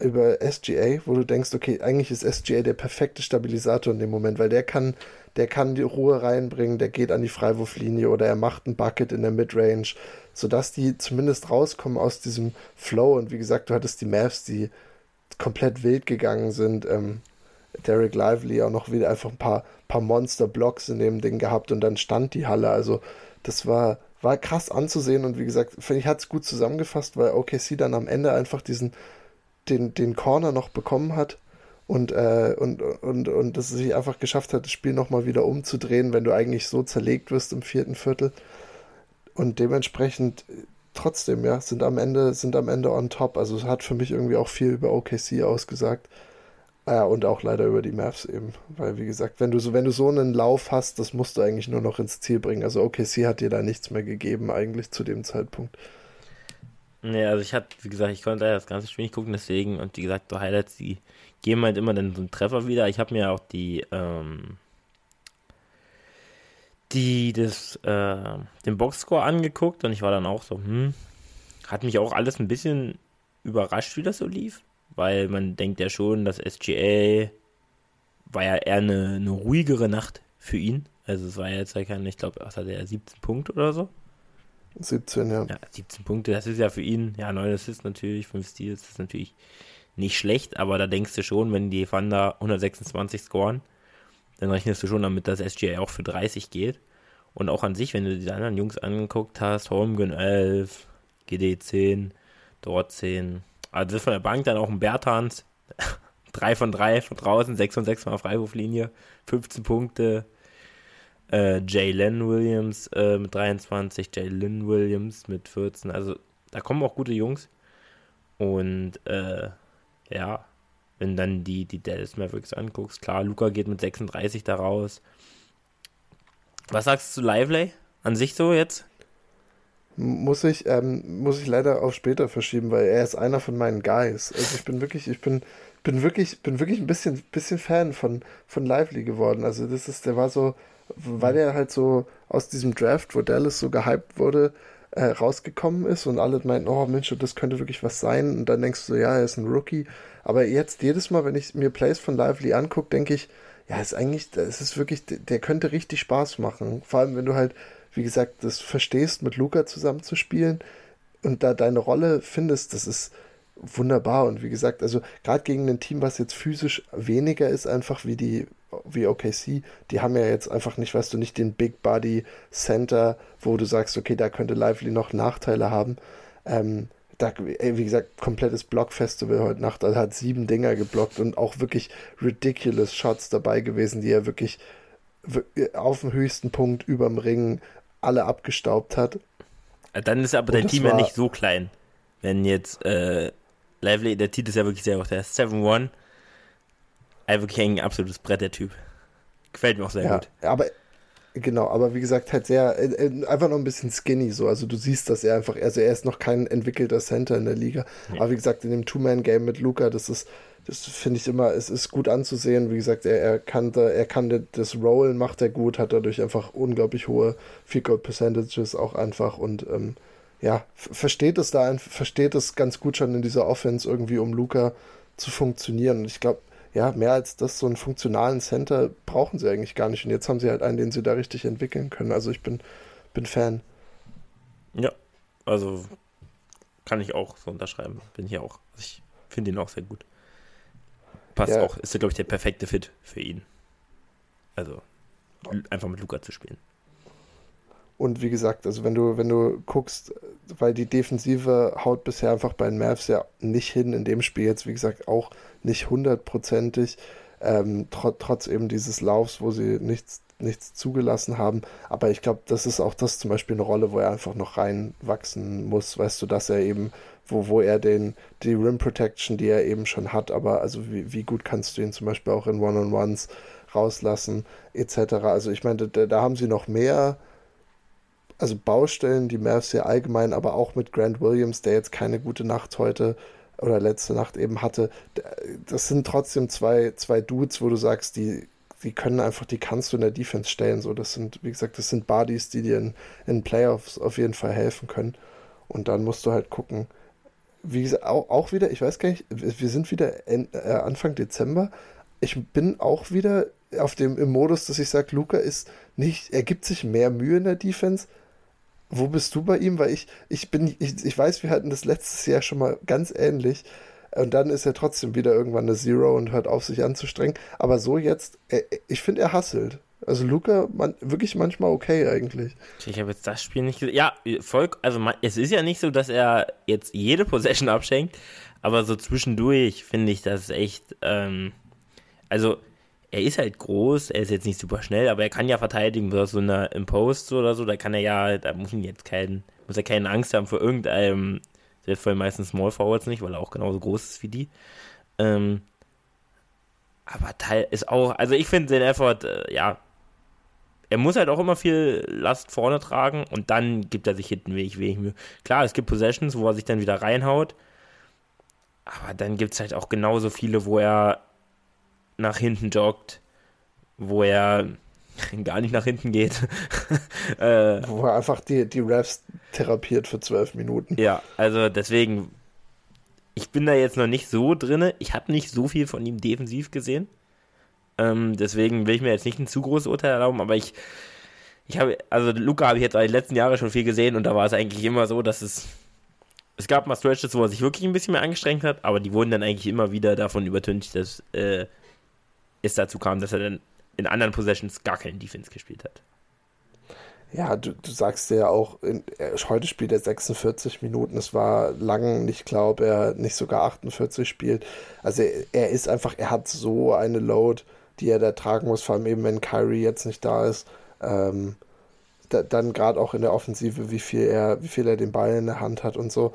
über SGA, wo du denkst, okay, eigentlich ist SGA der perfekte Stabilisator in dem Moment, weil der kann der kann die Ruhe reinbringen, der geht an die Freiwurflinie oder er macht ein Bucket in der Midrange, sodass die zumindest rauskommen aus diesem Flow. Und wie gesagt, du hattest die Mavs, die komplett wild gegangen sind. Ähm, Derek Lively auch noch wieder einfach ein paar, paar Monster-Blocks in dem Ding gehabt und dann stand die Halle. Also das war, war krass anzusehen und wie gesagt, finde ich, hat es gut zusammengefasst, weil OKC dann am Ende einfach diesen, den, den Corner noch bekommen hat und, äh, und, und, und dass es sich einfach geschafft hat, das Spiel nochmal wieder umzudrehen, wenn du eigentlich so zerlegt wirst im vierten Viertel. Und dementsprechend trotzdem, ja, sind am Ende, sind am Ende on top. Also es hat für mich irgendwie auch viel über OKC ausgesagt. Ja, und auch leider über die Mavs eben. Weil, wie gesagt, wenn du so, wenn du so einen Lauf hast, das musst du eigentlich nur noch ins Ziel bringen. Also OKC hat dir da nichts mehr gegeben, eigentlich zu dem Zeitpunkt. Nee, also ich hatte, wie gesagt, ich konnte das ganze Spiel nicht gucken, deswegen, und wie gesagt, so Highlights, die geben halt immer dann so einen Treffer wieder. Ich habe mir auch die, ähm, die das, äh, den Boxscore angeguckt und ich war dann auch so, hm, hat mich auch alles ein bisschen überrascht, wie das so lief, weil man denkt ja schon, dass SGA war ja eher eine, eine ruhigere Nacht für ihn. Also es war ja jetzt ja kein, ich glaube, was hatte er, 17 Punkte oder so? 17, ja. Ja, 17 Punkte, das ist ja für ihn, ja, 9 Assists natürlich, 5 Steals, das ist natürlich nicht schlecht, aber da denkst du schon, wenn die Thunder 126 scoren, dann rechnest du schon damit, dass SGA auch für 30 geht. Und auch an sich, wenn du die anderen Jungs angeguckt hast, Holmgren 11, GD 10, dort 10. Also von der Bank dann auch ein Bertans. 3 von 3 von draußen, 6 von 6 mal Freiwurflinie, 15 Punkte. Äh, Jalen Williams äh, mit 23, Jalen Williams mit 14. Also da kommen auch gute Jungs. Und äh, ja, wenn dann die, die Dallas Mavericks anguckst, klar, Luca geht mit 36 da raus. Was sagst du zu Lively? An sich so jetzt? Muss ich, ähm, muss ich leider auf später verschieben, weil er ist einer von meinen Guys. Also ich bin wirklich, ich bin, bin wirklich, bin wirklich ein bisschen, bisschen Fan von, von Lively geworden. Also das ist, der war so, weil er halt so aus diesem Draft, wo Dallas so gehypt wurde, äh, rausgekommen ist und alle meinten, oh Mensch, das könnte wirklich was sein. Und dann denkst du, ja, er ist ein Rookie. Aber jetzt jedes Mal, wenn ich mir Plays von Lively angucke, denke ich, ja, ist eigentlich, es ist wirklich, der könnte richtig Spaß machen. Vor allem, wenn du halt, wie gesagt, das verstehst, mit Luca zusammen zu spielen und da deine Rolle findest, das ist wunderbar. Und wie gesagt, also gerade gegen ein Team, was jetzt physisch weniger ist, einfach wie die, wie OKC, die haben ja jetzt einfach nicht, weißt du, nicht den Big Body Center, wo du sagst, okay, da könnte Lively noch Nachteile haben. Ähm, da, wie gesagt, komplettes Block-Festival heute Nacht. Er hat sieben Dinger geblockt und auch wirklich ridiculous Shots dabei gewesen, die er wirklich auf dem höchsten Punkt überm Ring alle abgestaubt hat. Dann ist aber dein Team ja nicht so klein. Wenn jetzt äh, Lively, der Titel ist ja wirklich sehr hoch, der ist 7-1. Also wirklich ein absolutes Brett, der Typ. Gefällt mir auch sehr ja, gut. Aber Genau, aber wie gesagt, halt sehr, äh, äh, einfach noch ein bisschen skinny so. Also du siehst, dass er einfach, also er ist noch kein entwickelter Center in der Liga. Ja. Aber wie gesagt, in dem Two-Man-Game mit Luca, das ist, das finde ich immer, es ist gut anzusehen. Wie gesagt, er, er kann, da, er kann das Rollen, macht er gut, hat dadurch einfach unglaublich hohe Field Goal Percentages auch einfach und ähm, ja, versteht es da, versteht es ganz gut schon in dieser Offense irgendwie, um Luca zu funktionieren. Und ich glaube, ja, mehr als das, so einen funktionalen Center brauchen sie eigentlich gar nicht. Und jetzt haben sie halt einen, den sie da richtig entwickeln können. Also ich bin, bin Fan. Ja, also kann ich auch so unterschreiben. Bin hier auch. Also ich finde ihn auch sehr gut. Passt ja. auch. Ist ja, glaube ich, der perfekte Fit für ihn. Also einfach mit Luca zu spielen. Und wie gesagt, also wenn du, wenn du guckst, weil die Defensive haut bisher einfach bei den Mavs ja nicht hin, in dem Spiel jetzt, wie gesagt, auch nicht hundertprozentig, ähm, tr trotz eben dieses Laufs, wo sie nichts, nichts zugelassen haben. Aber ich glaube, das ist auch das zum Beispiel eine Rolle, wo er einfach noch reinwachsen muss, weißt du, dass er eben, wo, wo er den, die Rim Protection, die er eben schon hat, aber also wie, wie gut kannst du ihn zum Beispiel auch in One-on-Ones rauslassen, etc. Also ich meine, da, da haben sie noch mehr also Baustellen, die Mavs ja allgemein, aber auch mit Grant Williams, der jetzt keine gute Nacht heute oder letzte Nacht eben hatte. Das sind trotzdem zwei, zwei Dudes, wo du sagst, die, die können einfach, die kannst du in der Defense stellen. So, das sind, wie gesagt, das sind Bodies, die dir in, in Playoffs auf jeden Fall helfen können. Und dann musst du halt gucken. Wie gesagt, auch, auch wieder, ich weiß gar nicht, wir sind wieder in, äh, Anfang Dezember. Ich bin auch wieder auf dem im Modus, dass ich sage, Luca ist nicht, er gibt sich mehr Mühe in der Defense, wo bist du bei ihm? Weil ich, ich bin, ich, ich weiß, wir hatten das letztes Jahr schon mal ganz ähnlich. Und dann ist er trotzdem wieder irgendwann eine Zero und hört auf, sich anzustrengen. Aber so jetzt, ich finde, er hasselt. Also Luca, man, wirklich manchmal okay eigentlich. Ich habe jetzt das Spiel nicht gesehen. Ja, voll, also man, es ist ja nicht so, dass er jetzt jede Possession abschenkt, aber so zwischendurch finde ich das echt, ähm, also er ist halt groß, er ist jetzt nicht super schnell, aber er kann ja verteidigen, so eine im oder so, da kann er ja, da muss ihn jetzt keinen, muss er keine Angst haben vor irgendeinem, selbst vor meistens Small Forwards nicht, weil er auch genauso groß ist wie die. Ähm, aber Teil ist auch, also ich finde den Effort, äh, ja, er muss halt auch immer viel Last vorne tragen und dann gibt er sich hinten wenig, wenig Mühe. Klar, es gibt Possessions, wo er sich dann wieder reinhaut, aber dann gibt es halt auch genauso viele, wo er nach hinten joggt, wo er gar nicht nach hinten geht. äh, wo er einfach die, die Refs therapiert für zwölf Minuten. Ja, also deswegen, ich bin da jetzt noch nicht so drin. Ich habe nicht so viel von ihm defensiv gesehen. Ähm, deswegen will ich mir jetzt nicht ein zu großes Urteil erlauben, aber ich, ich habe, also Luca habe ich jetzt die letzten Jahre schon viel gesehen und da war es eigentlich immer so, dass es es gab mal Stretches, wo er sich wirklich ein bisschen mehr angestrengt hat, aber die wurden dann eigentlich immer wieder davon übertüncht, dass äh, es dazu kam, dass er dann in anderen Possessions gar keinen Defense gespielt hat. Ja, du, du sagst ja auch, in, heute spielt er 46 Minuten. Es war lang klar, ob er nicht sogar 48 spielt. Also er, er, ist einfach, er hat so eine Load, die er da tragen muss, vor allem eben, wenn Kyrie jetzt nicht da ist. Ähm, da, dann gerade auch in der Offensive, wie viel er, wie viel er den Ball in der Hand hat und so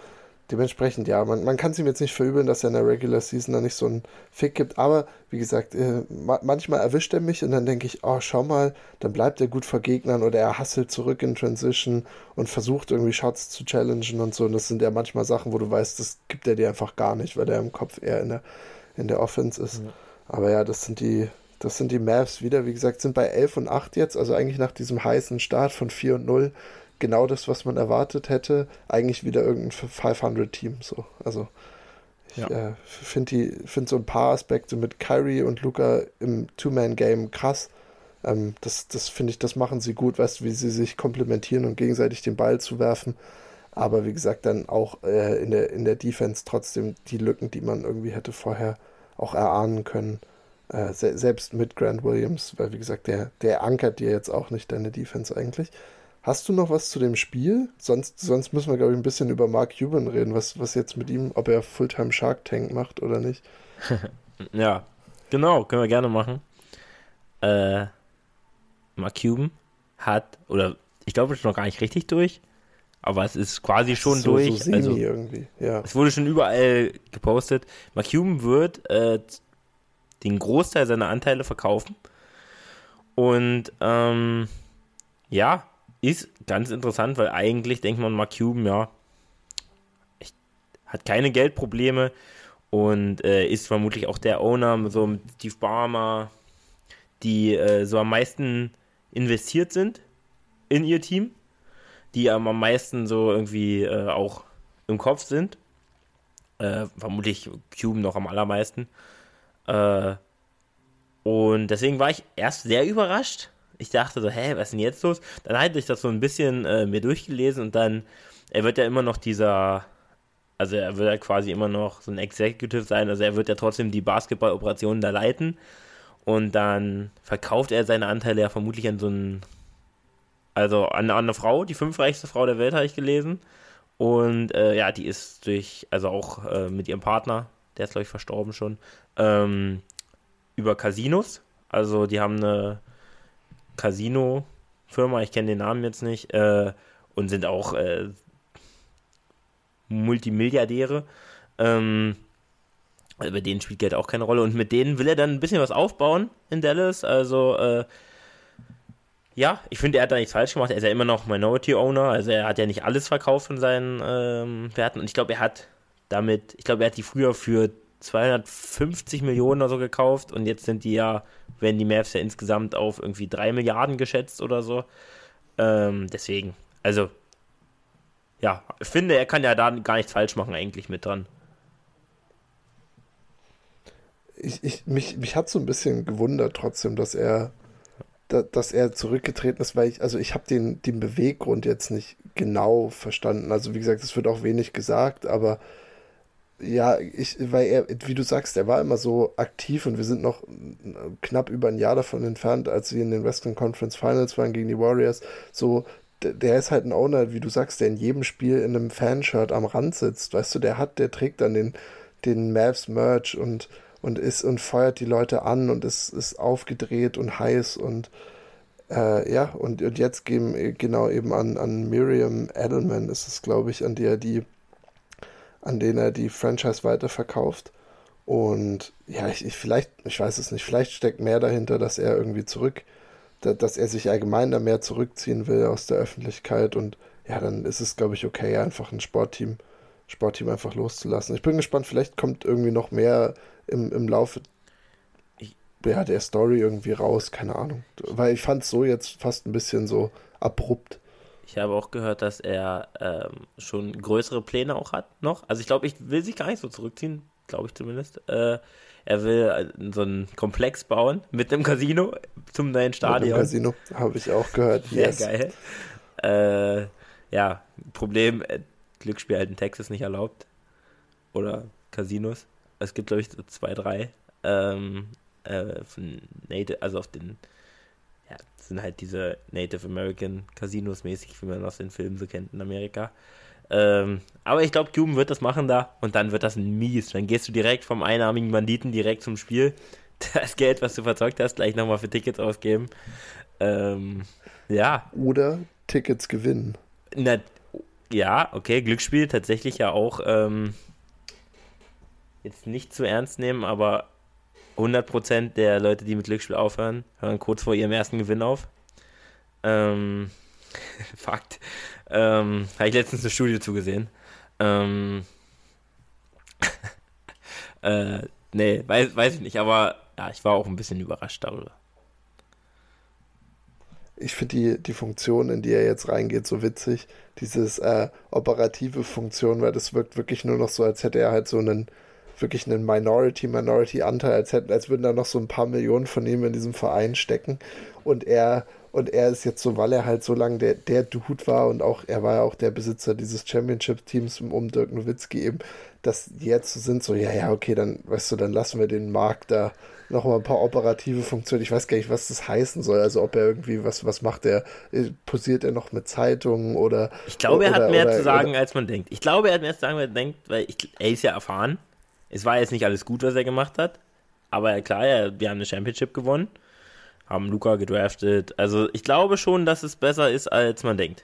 dementsprechend, ja, man, man kann es ihm jetzt nicht verübeln, dass er in der Regular Season da nicht so einen Fick gibt, aber wie gesagt, äh, ma manchmal erwischt er mich und dann denke ich, oh, schau mal, dann bleibt er gut vor Gegnern oder er hasselt zurück in Transition und versucht irgendwie Shots zu challengen und so. Und das sind ja manchmal Sachen, wo du weißt, das gibt er dir einfach gar nicht, weil er im Kopf eher in der, in der Offense ist. Mhm. Aber ja, das sind die, das sind die Mavs wieder, wie gesagt, sind bei 11 und 8 jetzt, also eigentlich nach diesem heißen Start von 4 und 0 genau das, was man erwartet hätte. Eigentlich wieder irgendein 500-Team. So. Also ich ja. äh, finde find so ein paar Aspekte mit Kyrie und Luca im Two-Man-Game krass. Ähm, das das finde ich, das machen sie gut, weißt du, wie sie sich komplementieren und gegenseitig den Ball zuwerfen. Aber wie gesagt, dann auch äh, in, der, in der Defense trotzdem die Lücken, die man irgendwie hätte vorher auch erahnen können. Äh, se selbst mit Grant Williams, weil wie gesagt, der, der ankert dir jetzt auch nicht deine Defense eigentlich. Hast du noch was zu dem Spiel? Sonst, sonst müssen wir, glaube ich, ein bisschen über Mark Cuban reden, was, was jetzt mit ihm, ob er Fulltime Shark Tank macht oder nicht. ja, genau, können wir gerne machen. Äh, Mark Cuban hat, oder ich glaube, es ist noch gar nicht richtig durch, aber es ist quasi schon so, durch. So also, irgendwie, ja. Es wurde schon überall gepostet. Mark Cuban wird äh, den Großteil seiner Anteile verkaufen. Und ähm, ja, ist ganz interessant, weil eigentlich denkt man, Mark Cuban, ja, hat keine Geldprobleme und äh, ist vermutlich auch der Owner, so mit Steve Barmer, die äh, so am meisten investiert sind in ihr Team, die am, am meisten so irgendwie äh, auch im Kopf sind. Äh, vermutlich Cuban noch am allermeisten. Äh, und deswegen war ich erst sehr überrascht, Ich dachte so, hä, was ist denn jetzt los? Dann hatte ich das so ein bisschen äh, mir durchgelesen und dann, er wird ja immer noch dieser, also er wird ja quasi immer noch so ein Executive sein, also er wird ja trotzdem die Basketball-Operationen da leiten. Und dann verkauft er seine Anteile ja vermutlich an so einen, also an, an eine Frau, die fünfreichste Frau der Welt habe ich gelesen. Und äh, ja, die ist durch, also auch äh, mit ihrem Partner, der ist glaube ich verstorben schon, ähm, über Casinos, also die haben eine Casino-Firma, ich kenne den Namen jetzt nicht, äh, und sind auch äh, Multimilliardäre. Ähm, also bei denen spielt Geld auch keine Rolle. Und mit denen will er dann ein bisschen was aufbauen in Dallas. Also, äh, ja, ich finde, er hat da nichts falsch gemacht. Er ist ja immer noch Minority Owner. Also, er hat ja nicht alles verkauft von seinen ähm, Werten. Und ich glaube, er hat damit, ich glaube, er hat die früher für 250 Millionen oder so gekauft. Und jetzt sind die ja, werden die Mavs ja insgesamt auf irgendwie 3 Milliarden geschätzt oder so. Ähm, deswegen, also, ja, ich finde, er kann ja da gar nichts falsch machen, eigentlich mit dran. Ich, ich, mich, mich hat so ein bisschen gewundert trotzdem, dass er, da, dass er zurückgetreten ist, weil ich, also ich habe den, den Beweggrund jetzt nicht genau verstanden. Also wie gesagt, es wird auch wenig gesagt, aber ja, ich, weil er, wie du sagst, er war immer so aktiv und wir sind noch knapp über ein Jahr davon entfernt, als wir in den Western Conference Finals waren gegen die Warriors, so der ist halt ein Owner, wie du sagst, der in jedem Spiel in einem Fanshirt am Rand sitzt. Weißt du, der hat, der trägt dann den, den Mavs Merch und, und ist und feuert die Leute an und ist, ist aufgedreht und heiß und äh, ja, und, und jetzt geben genau eben an, an Miriam Edelman ist es, glaube ich, an der die, an denen er die Franchise weiterverkauft. Und ja, ich, ich vielleicht, ich weiß es nicht, vielleicht steckt mehr dahinter, dass er irgendwie zurück dass er sich allgemein da mehr zurückziehen will aus der Öffentlichkeit und ja, dann ist es, glaube ich, okay, einfach ein Sportteam, Sportteam einfach loszulassen. Ich bin gespannt, vielleicht kommt irgendwie noch mehr im, im Laufe ja, der Story irgendwie raus, keine Ahnung. Weil ich fand es so jetzt fast ein bisschen so abrupt. Ich habe auch gehört, dass er ähm, schon größere Pläne auch hat noch. Also ich glaube, ich will sich gar nicht so zurückziehen, glaube ich zumindest. Äh, er will äh, so einen Komplex bauen mit einem Casino zum neuen Stadion. Mit einem Casino, habe ich auch gehört. Sehr yes. geil. Äh, ja, Problem, äh, Glücksspiel halt in Texas nicht erlaubt. Oder Casinos. Es gibt, glaube ich, so zwei, drei. Ähm, äh, von Native, also auf den, ja, sind halt diese Native American Casinos mäßig, wie man aus den Filmen so kennt in Amerika. Ähm, aber ich glaube, Cuban wird das machen da und dann wird das mies. Dann gehst du direkt vom einarmigen Banditen direkt zum Spiel. Das Geld, was du verzeugt hast, gleich nochmal für Tickets ausgeben. Ähm, ja. Oder Tickets gewinnen. Na, ja, okay, Glücksspiel tatsächlich ja auch ähm, jetzt nicht zu ernst nehmen, aber 100% der Leute, die mit Glücksspiel aufhören, hören kurz vor ihrem ersten Gewinn auf. Ähm, Fakt. Ähm, Habe ich letztens eine Studie zugesehen. Ähm, äh, nee, weiß, weiß ich nicht, aber ja, ich war auch ein bisschen überrascht darüber. Ich finde die, die Funktion, in die er jetzt reingeht, so witzig. Dieses äh, operative Funktion, weil das wirkt wirklich nur noch so, als hätte er halt so einen wirklich einen Minority-Minority-Anteil, als hätten, als würden da noch so ein paar Millionen von ihm in diesem Verein stecken. Und er und er ist jetzt so, weil er halt so lange der, der Dude war und auch, er war ja auch der Besitzer dieses Championship-Teams um Dirk Nowitzki eben, dass jetzt sind so, ja, ja, okay, dann, weißt du, dann lassen wir den Markt da nochmal ein paar operative Funktionen. Ich weiß gar nicht, was das heißen soll. Also ob er irgendwie, was, was macht er? Posiert er noch mit Zeitungen oder. Ich glaube, er oder, hat mehr oder, zu sagen, oder, als man denkt. Ich glaube, er hat mehr zu sagen, als man denkt, weil ich, er ist ja erfahren. Es war jetzt nicht alles gut, was er gemacht hat. Aber klar, er, wir haben eine Championship gewonnen haben Luca gedraftet. Also ich glaube schon, dass es besser ist, als man denkt.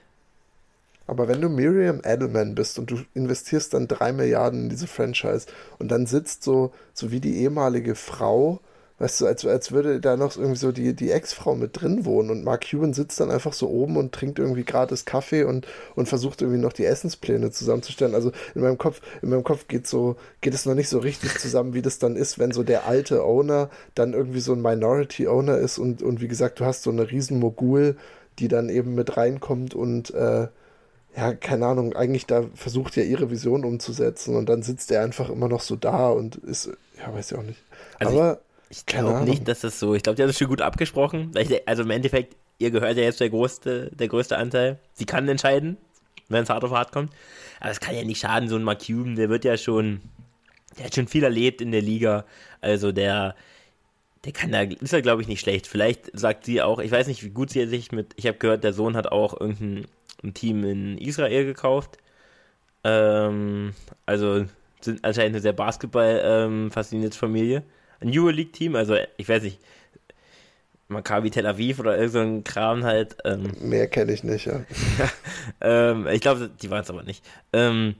Aber wenn du Miriam Edelman bist und du investierst dann drei Milliarden in diese Franchise und dann sitzt so, so wie die ehemalige Frau Weißt du, als, als würde da noch irgendwie so die, die Ex-Frau mit drin wohnen und Mark Cuban sitzt dann einfach so oben und trinkt irgendwie gratis Kaffee und, und versucht irgendwie noch die Essenspläne zusammenzustellen. Also in meinem Kopf, in meinem Kopf geht so, geht es noch nicht so richtig zusammen, wie das dann ist, wenn so der alte Owner dann irgendwie so ein Minority-Owner ist und, und wie gesagt, du hast so eine riesen Mogul, die dann eben mit reinkommt und äh, ja, keine Ahnung, eigentlich da versucht ja ihre Vision umzusetzen und dann sitzt er einfach immer noch so da und ist, ja, weiß ich auch nicht. Also Aber ich glaube nicht, dass das so. Ich glaube, die haben das schon gut abgesprochen. Also im Endeffekt, ihr gehört ja jetzt der größte, der größte Anteil. Sie kann entscheiden, wenn es hart auf hart kommt. Aber es kann ja nicht schaden, so ein Mark Cuban, der wird ja schon, der hat schon viel erlebt in der Liga. Also der, der kann da, ist ja glaube ich nicht schlecht. Vielleicht sagt sie auch, ich weiß nicht, wie gut sie sich mit, ich habe gehört, der Sohn hat auch irgendein Team in Israel gekauft. Ähm, also sind anscheinend eine sehr Basketball-faszinierte ähm, Familie. Ein Euroleague-Team, also ich weiß nicht, Maccabi Tel Aviv oder irgend so ein Kram halt. Ähm, Mehr kenne ich nicht, ja. ähm, ich glaube, die waren es aber nicht. Ähm,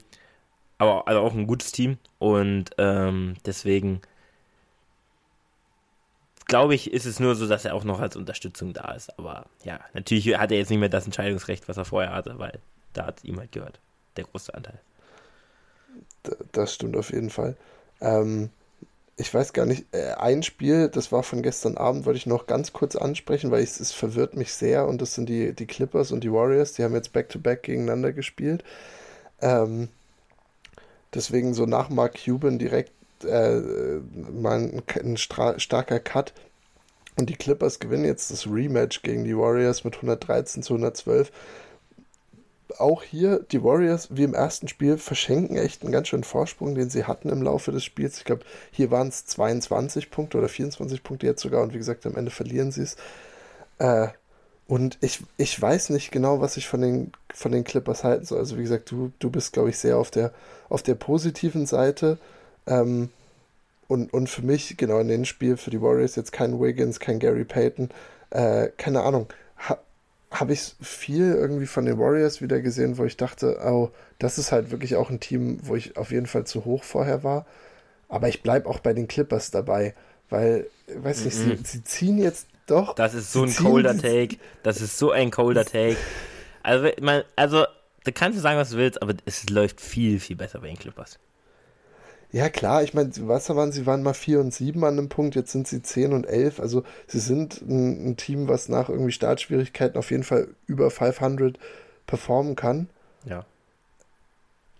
aber also auch ein gutes Team und ähm, deswegen glaube ich, ist es nur so, dass er auch noch als Unterstützung da ist. Aber ja, natürlich hat er jetzt nicht mehr das Entscheidungsrecht, was er vorher hatte, weil da hat es ihm halt gehört. Der große Anteil. Das stimmt auf jeden Fall. Ähm, ich weiß gar nicht, äh, ein Spiel, das war von gestern Abend, wollte ich noch ganz kurz ansprechen, weil es, es verwirrt mich sehr und das sind die, die Clippers und die Warriors, die haben jetzt Back-to-Back -back gegeneinander gespielt. Ähm, deswegen so nach Mark Cuban direkt äh, mal ein, ein starker Cut. Und die Clippers gewinnen jetzt das Rematch gegen die Warriors mit 113 zu 112 auch hier, die Warriors, wie im ersten Spiel, verschenken echt einen ganz schönen Vorsprung, den sie hatten im Laufe des Spiels. Ich glaube, hier waren es 22 Punkte oder 24 Punkte jetzt sogar und wie gesagt, am Ende verlieren sie es. Äh, und ich, ich weiß nicht genau, was ich von den, von den Clippers halten soll. Also wie gesagt, du, du bist, glaube ich, sehr auf der, auf der positiven Seite. Ähm, und, und für mich, genau in dem Spiel, für die Warriors jetzt kein Wiggins, kein Gary Payton, äh, keine Ahnung. Ha, habe ich viel irgendwie von den Warriors wieder gesehen, wo ich dachte, oh, das ist halt wirklich auch ein Team, wo ich auf jeden Fall zu hoch vorher war. Aber ich bleibe auch bei den Clippers dabei, weil, weiß nicht, mm -mm. sie, sie ziehen jetzt doch. Das ist so ein colder Take. Das ist so ein colder Take. Also, man, also, du kannst sagen, was du willst, aber es läuft viel, viel besser bei den Clippers. Ja, klar, ich meine, was waren sie? waren mal 4 und 7 an einem Punkt, jetzt sind sie 10 und 11. Also, sie sind ein, ein Team, was nach irgendwie Startschwierigkeiten auf jeden Fall über 500 performen kann. Ja.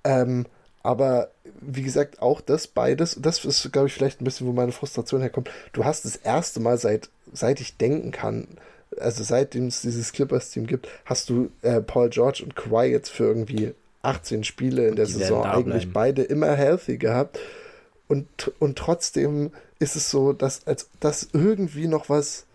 Ähm, aber wie gesagt, auch das beides, das ist, glaube ich, vielleicht ein bisschen, wo meine Frustration herkommt. Du hast das erste Mal seit, seit ich denken kann, also seitdem es dieses Clippers-Team gibt, hast du äh, Paul George und Kawhi jetzt für irgendwie 18 Spiele in der Saison eigentlich beide immer healthy gehabt. Und, und trotzdem ist es so, dass, als, dass irgendwie noch was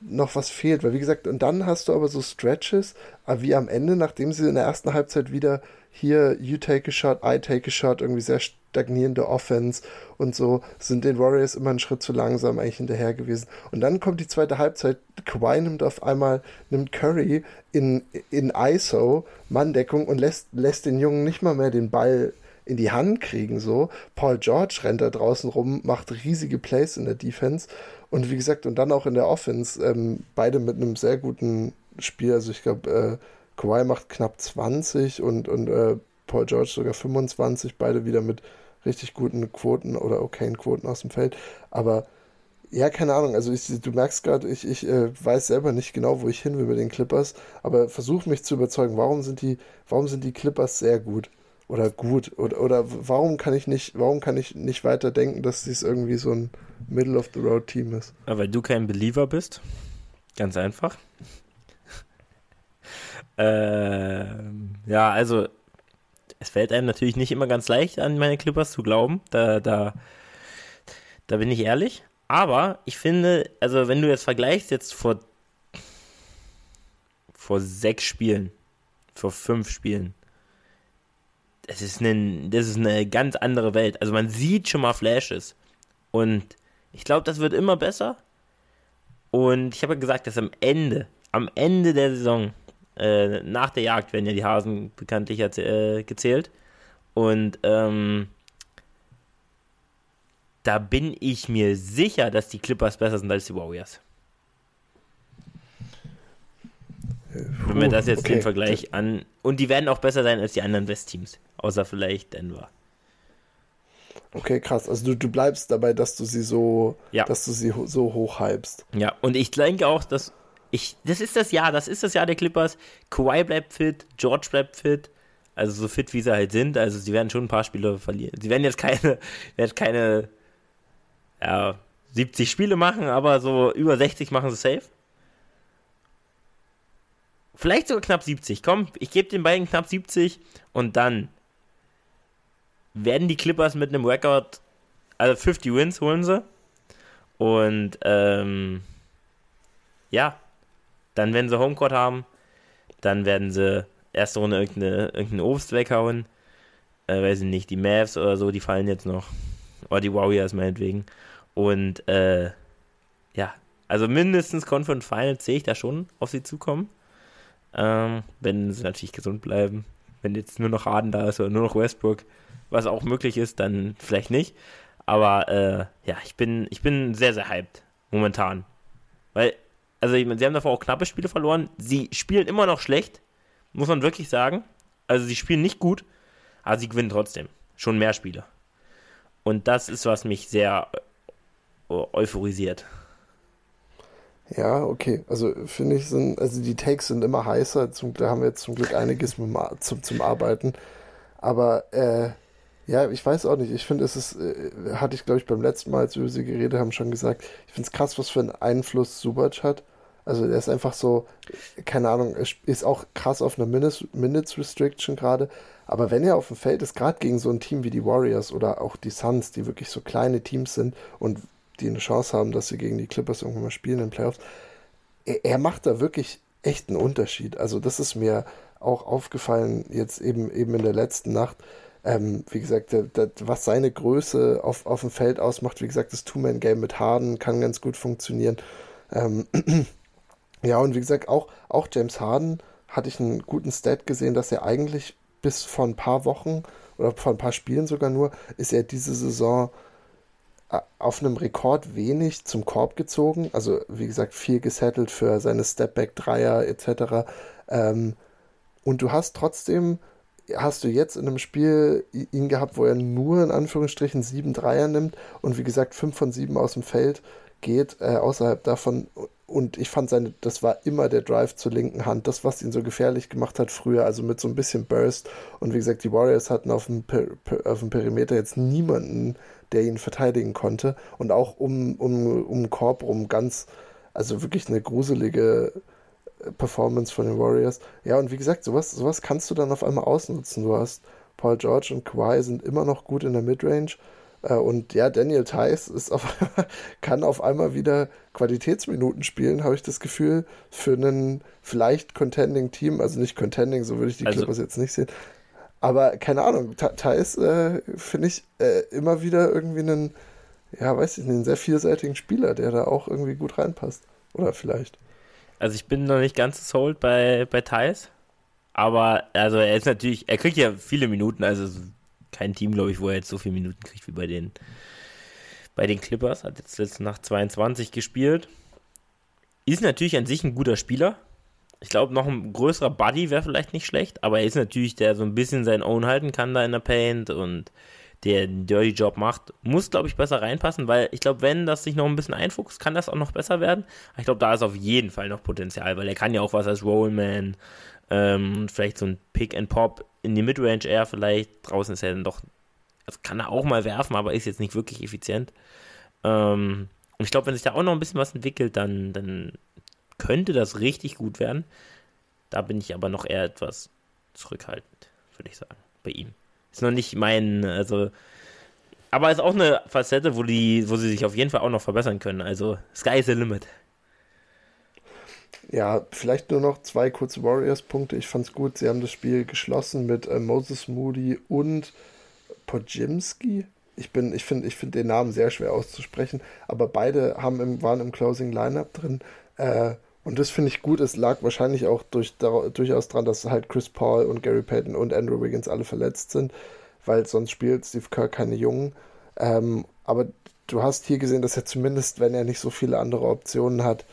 noch was fehlt, weil wie gesagt, und dann hast du aber so Stretches, wie am Ende, nachdem sie in der ersten Halbzeit wieder hier you take a shot, I take a shot, irgendwie sehr stagnierende Offense und so sind den Warriors immer einen Schritt zu langsam eigentlich hinterher gewesen. Und dann kommt die zweite Halbzeit, Kawhi nimmt auf einmal, nimmt Curry in, in ISO, Manndeckung und lässt, lässt den Jungen nicht mal mehr den Ball in die Hand kriegen, so. Paul George rennt da draußen rum, macht riesige Plays in der Defense und wie gesagt, und dann auch in der Offense, ähm, beide mit einem sehr guten Spiel, also ich glaube, äh, Kawhi macht knapp 20 und, und äh, Paul George sogar 25, beide wieder mit richtig guten Quoten oder okayen Quoten aus dem Feld. Aber ja, keine Ahnung. Also ich, du merkst gerade, ich, ich äh, weiß selber nicht genau, wo ich hin will mit den Clippers, aber versuche mich zu überzeugen, warum sind die, warum sind die Clippers sehr gut? Oder gut? Oder, oder warum kann ich nicht, warum kann ich nicht weiter denken, dass dies irgendwie so ein Middle of the Road Team ist? weil du kein Believer bist. Ganz einfach. äh, ja, also es fällt einem natürlich nicht immer ganz leicht, an meine Clippers zu glauben. Da, da, da bin ich ehrlich. Aber ich finde, also wenn du jetzt vergleichst, jetzt vor, vor sechs Spielen, vor fünf Spielen, das ist, eine, das ist eine ganz andere Welt. Also man sieht schon mal Flashes. Und ich glaube, das wird immer besser. Und ich habe ja gesagt, dass am Ende, am Ende der Saison, äh, nach der Jagd werden ja die Hasen bekanntlich äh, gezählt. Und ähm, da bin ich mir sicher, dass die Clippers besser sind als die Warriors. Wenn wir das jetzt okay. den Vergleich an. Und die werden auch besser sein als die anderen West-Teams. Außer vielleicht Denver. Okay, krass. Also du, du bleibst dabei, dass du sie so, ja. dass du sie so hoch hypst. Ja, und ich denke auch, dass ich, das ist das Jahr, das ist das Jahr der Clippers. Kawhi bleibt fit, George bleibt fit. Also so fit, wie sie halt sind. Also sie werden schon ein paar Spiele verlieren. Sie werden jetzt keine, werden keine ja, 70 Spiele machen, aber so über 60 machen sie safe. vielleicht sogar knapp 70. Komm, ich gebe den beiden knapp 70 und dann werden die Clippers mit einem Rekord, also 50 Wins holen sie. Und ähm, ja, dann werden sie Homecourt haben, dann werden sie erste Runde irgendeine, irgendein Obst weghauen. Äh, weiß ich nicht, die Mavs oder so, die fallen jetzt noch. Oder die Warriors meinetwegen. Und äh, ja, also mindestens Conference Finals sehe ich da schon auf sie zukommen. Ähm, wenn sie natürlich gesund bleiben. Wenn jetzt nur noch Harden da ist oder nur noch Westbrook, was auch möglich ist, dann vielleicht nicht. Aber äh, ja, ich bin, ich bin sehr, sehr hyped momentan. Weil, also ich meine, sie haben davor auch knappe Spiele verloren. Sie spielen immer noch schlecht, muss man wirklich sagen. Also sie spielen nicht gut, aber sie gewinnen trotzdem. Schon mehr Spiele. Und das ist, was mich sehr äh, euphorisiert. Ja, okay. Also finde ich, sind, also die Takes sind immer heißer. Zum, da haben wir jetzt zum Glück einiges zum, zum, zum Arbeiten. Aber äh, ja, ich weiß auch nicht. Ich finde, es ist, äh, hatte ich glaube ich beim letzten Mal, als wir über sie geredet haben, schon gesagt. Ich finde es krass, was für einen Einfluss Subac hat. Also der ist einfach so, keine Ahnung, ist auch krass auf einer Minutes, Minutes Restriction gerade. Aber wenn er auf dem Feld ist, gerade gegen so ein Team wie die Warriors oder auch die Suns, die wirklich so kleine Teams sind und die eine Chance haben, dass sie gegen die Clippers irgendwann mal spielen in den Playoffs, er, er macht da wirklich echt einen Unterschied. Also das ist mir auch aufgefallen jetzt eben, eben in der letzten Nacht. Ähm, wie gesagt, der, der, was seine Größe auf, auf dem Feld ausmacht, wie gesagt, das Two-Man-Game mit Harden kann ganz gut funktionieren. Ähm, ja, und wie gesagt, auch, auch James Harden hatte ich einen guten Stat gesehen, dass er eigentlich bis vor ein paar Wochen oder vor ein paar Spielen sogar nur, ist er diese Saison äh, auf einem Rekord wenig zum Korb gezogen. Also, wie gesagt, viel gesettelt für seine Stepback-Dreier etc. Ähm, und du hast trotzdem, hast du jetzt in einem Spiel ihn gehabt, wo er nur in Anführungsstrichen sieben Dreier nimmt und wie gesagt fünf von sieben aus dem Feld geht, äh, außerhalb davon. Und ich fand seine, das war immer der Drive zur linken Hand, das, was ihn so gefährlich gemacht hat früher, also mit so ein bisschen Burst. Und wie gesagt, die Warriors hatten auf dem, per, per, auf dem Perimeter jetzt niemanden, der ihn verteidigen konnte. Und auch um, um, um Korb rum ganz, also wirklich eine gruselige äh, Performance von den Warriors. Ja, und wie gesagt, sowas, sowas kannst du dann auf einmal ausnutzen. Du hast Paul George und Kawhi sind immer noch gut in der Midrange. Äh, und ja, Daniel Theiss ist auf, kann auf einmal wieder Qualitätsminuten spielen, habe ich das Gefühl, für einen vielleicht contending Team. Also nicht contending, so würde ich die also, Clippers jetzt nicht sehen. Aber keine Ahnung, Thais äh, finde ich äh, immer wieder irgendwie einen, ja, weiß ich nicht, einen sehr vielseitigen Spieler, der da auch irgendwie gut reinpasst. Oder vielleicht. Also ich bin noch nicht ganz sold bei, bei Thais. Aber also er ist natürlich, er kriegt ja viele Minuten, also kein Team, glaube ich, wo er jetzt so viele Minuten kriegt wie bei den, bei den Clippers. Hat jetzt letzte Nacht 22 gespielt. Ist natürlich an sich ein guter Spieler. Ich glaube, noch ein größerer Buddy wäre vielleicht nicht schlecht, aber er ist natürlich, der so ein bisschen sein Own halten kann da in der Paint und der einen Dirty Job macht, muss, glaube ich, besser reinpassen, weil ich glaube, wenn das sich noch ein bisschen einfuchst, kann das auch noch besser werden. Ich glaube, da ist auf jeden Fall noch Potenzial, weil er kann ja auch was als Rollman, ähm, vielleicht so ein Pick and Pop in die Midrange eher vielleicht. Draußen ist er dann doch, also kann er auch mal werfen, aber ist jetzt nicht wirklich effizient. Ähm, und ich glaube, wenn sich da auch noch ein bisschen was entwickelt, dann, dann könnte das richtig gut werden. Da bin ich aber noch eher etwas zurückhaltend, würde ich sagen, bei ihm. Ist noch nicht mein, also, aber ist auch eine Facette, wo die, wo sie sich auf jeden Fall auch noch verbessern können. Also, Sky is the limit. Ja, vielleicht nur noch zwei kurze Warriors-Punkte. Ich fand es gut, sie haben das Spiel geschlossen mit äh, Moses Moody und Podjimski. Ich ich finde ich find den Namen sehr schwer auszusprechen, aber beide haben im, waren im Closing Lineup drin. Äh, und das finde ich gut. Es lag wahrscheinlich auch durch, da, durchaus dran, dass halt Chris Paul und Gary Payton und Andrew Wiggins alle verletzt sind, weil sonst spielt Steve Kerr keine Jungen. Ähm, aber du hast hier gesehen, dass er zumindest, wenn er nicht so viele andere Optionen hat,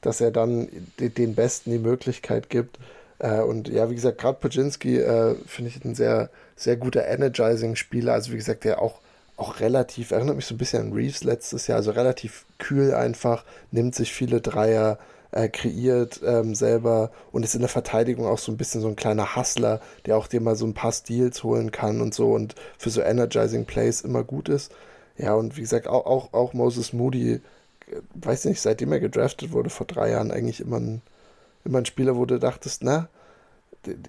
dass er dann den Besten die Möglichkeit gibt. Äh, und ja, wie gesagt, gerade Pajinski äh, finde ich ein sehr, sehr guter Energizing-Spieler. Also wie gesagt, der auch, auch relativ, erinnert mich so ein bisschen an Reeves letztes Jahr, also relativ kühl einfach, nimmt sich viele Dreier, äh, kreiert ähm, selber und ist in der Verteidigung auch so ein bisschen so ein kleiner Hustler, der auch dir mal so ein paar Steals holen kann und so und für so Energizing Plays immer gut ist. Ja, und wie gesagt, auch, auch, auch Moses Moody weiß nicht, seitdem er gedraftet wurde vor drei Jahren eigentlich immer ein, immer ein Spieler, wo du dachtest, na,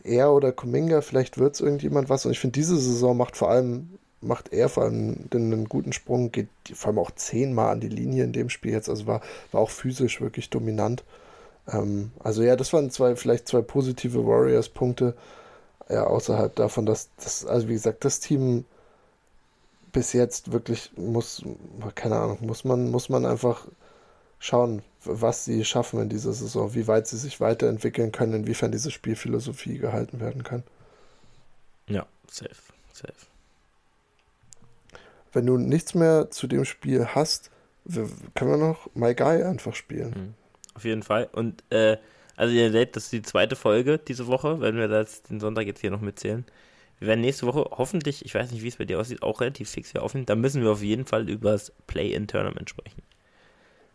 er oder Kuminga, vielleicht wird es irgendjemand was. Und ich finde, diese Saison macht vor allem, macht er vor allem einen guten Sprung, geht vor allem auch zehnmal an die Linie in dem Spiel jetzt. Also war, war auch physisch wirklich dominant. Ähm, also ja, das waren zwei, vielleicht zwei positive Warriors-Punkte. Ja, außerhalb davon, dass das, also wie gesagt, das Team bis jetzt wirklich muss, keine Ahnung, muss man, muss man einfach schauen, was sie schaffen in dieser Saison, wie weit sie sich weiterentwickeln können, inwiefern diese Spielphilosophie gehalten werden kann. Ja, safe, safe. Wenn du nichts mehr zu dem Spiel hast, können wir noch My Guy einfach spielen. Mhm. Auf jeden Fall. Und äh, also ihr seht, das ist die zweite Folge diese Woche, wenn wir das den Sonntag jetzt hier noch mitzählen. Wir werden nächste Woche hoffentlich, ich weiß nicht, wie es bei dir aussieht, auch relativ fix hier aufnehmen. Da müssen wir auf jeden Fall über das Play-in-Tournament sprechen.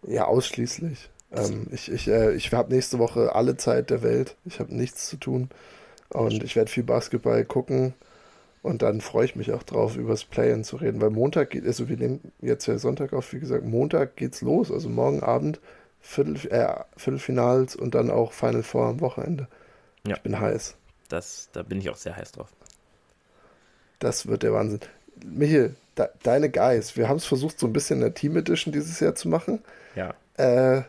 Ja, ausschließlich. Ähm, ich ich, äh, ich habe nächste Woche alle Zeit der Welt. Ich habe nichts zu tun. Und ich werde viel Basketball gucken. Und dann freue ich mich auch drauf, über das Play-In zu reden. Weil Montag geht, also wir nehmen jetzt ja Sonntag auf, wie gesagt, Montag geht's los. Also morgen Abend Viertel, äh, Viertelfinals und dann auch Final Four am Wochenende. Ja. Ich bin heiß. Das, da bin ich auch sehr heiß drauf. Das wird der Wahnsinn. Michael, de, deine Guys, wir haben es versucht, so ein bisschen in der Team Edition dieses Jahr zu machen. Ja. Äh,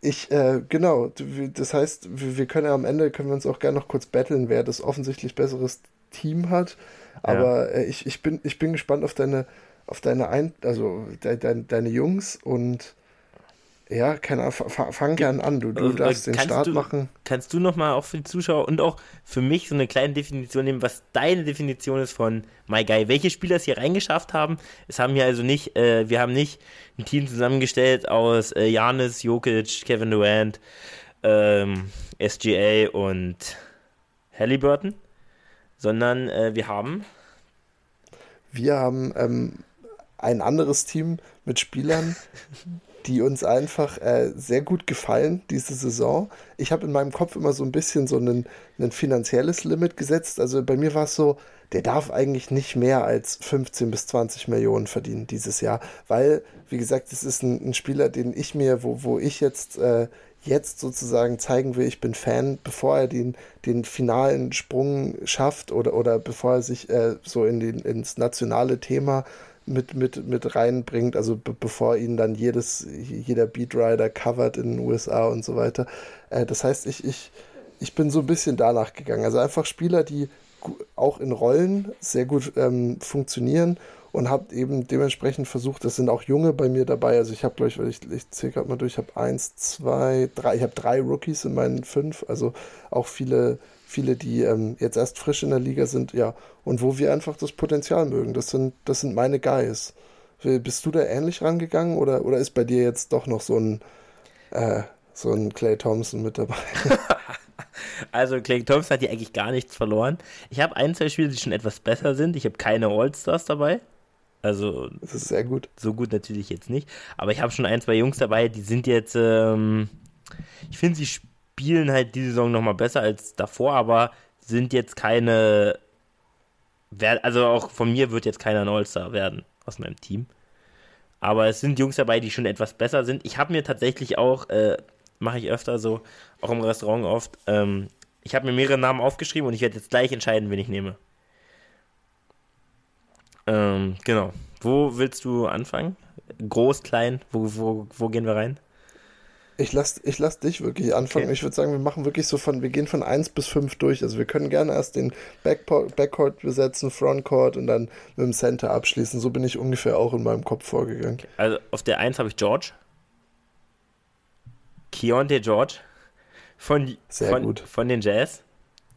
ich, äh, genau, das heißt, wir können ja am Ende, können wir uns auch gerne noch kurz battlen, wer das offensichtlich besseres Team hat. Aber ja. äh, ich, ich, bin, ich bin gespannt auf deine, auf deine, Ein also de, de, deine Jungs und ja, keine Ahnung, fang gern an. Du, du also, darfst den Start du, machen. Kannst du nochmal auch für die Zuschauer und auch für mich so eine kleine Definition nehmen, was deine Definition ist von My Guy? Welche Spieler es hier reingeschafft haben? Es haben hier also nicht, äh, wir haben nicht ein Team zusammengestellt aus äh, Janis, Jokic, Kevin Durant, ähm, SGA und Halliburton, sondern äh, wir haben. Wir haben ähm, ein anderes Team mit Spielern, die uns einfach äh, sehr gut gefallen diese Saison. Ich habe in meinem Kopf immer so ein bisschen so ein, finanzielles Limit gesetzt. Also bei mir war es so, der darf eigentlich nicht mehr als 15 bis 20 Millionen verdienen dieses Jahr, weil, wie gesagt, es ist ein, ein, Spieler, den ich mir, wo, wo ich jetzt, äh, jetzt sozusagen zeigen will, ich bin Fan, bevor er den, den finalen Sprung schafft oder, oder bevor er sich äh, so in den, ins nationale Thema mit, mit, mit reinbringt, also be bevor ihn dann jedes, jeder Beatrider covert in den USA und so weiter. Äh, das heißt, ich, ich, ich bin so ein bisschen danach gegangen. Also einfach Spieler, die auch in Rollen sehr gut ähm, funktionieren und habe eben dementsprechend versucht, das sind auch Junge bei mir dabei. Also ich habe, glaube ich, ich, ich zähle gerade mal durch, ich habe eins, zwei, drei, ich habe drei Rookies in meinen fünf, also auch viele viele, die ähm, jetzt erst frisch in der Liga sind, ja, und wo wir einfach das Potenzial mögen. Das sind, das sind meine Guys. Bist du da ähnlich rangegangen oder, oder ist bei dir jetzt doch noch so ein, äh, so ein Clay Thompson mit dabei? also Clay Thompson hat hier eigentlich gar nichts verloren. Ich habe ein, zwei Spiele, die schon etwas besser sind. Ich habe keine All-Stars dabei. Also. Das ist sehr gut. So gut natürlich jetzt nicht. Aber ich habe schon ein, zwei Jungs dabei, die sind jetzt. Ähm, ich finde, sie spielen spielen halt die Saison nochmal besser als davor, aber sind jetzt keine. Also auch von mir wird jetzt keiner ein All-Star werden aus meinem Team. Aber es sind Jungs dabei, die schon etwas besser sind. Ich habe mir tatsächlich auch, äh, mache ich öfter so, auch im Restaurant oft, ähm, ich habe mir mehrere Namen aufgeschrieben und ich werde jetzt gleich entscheiden, wen ich nehme. Ähm, genau. Wo willst du anfangen? Groß, klein? Wo, wo, wo gehen wir rein? Ich lass, ich lass dich wirklich anfangen. Okay. Ich würde sagen, wir machen wirklich so von, wir gehen von 1 bis 5 durch. Also wir können gerne erst den Backport, Backcourt besetzen, Frontcourt und dann mit dem Center abschließen. So bin ich ungefähr auch in meinem Kopf vorgegangen. Okay. Also auf der 1 habe ich George. Keontae George. Von, Sehr von, gut. Von den Jazz.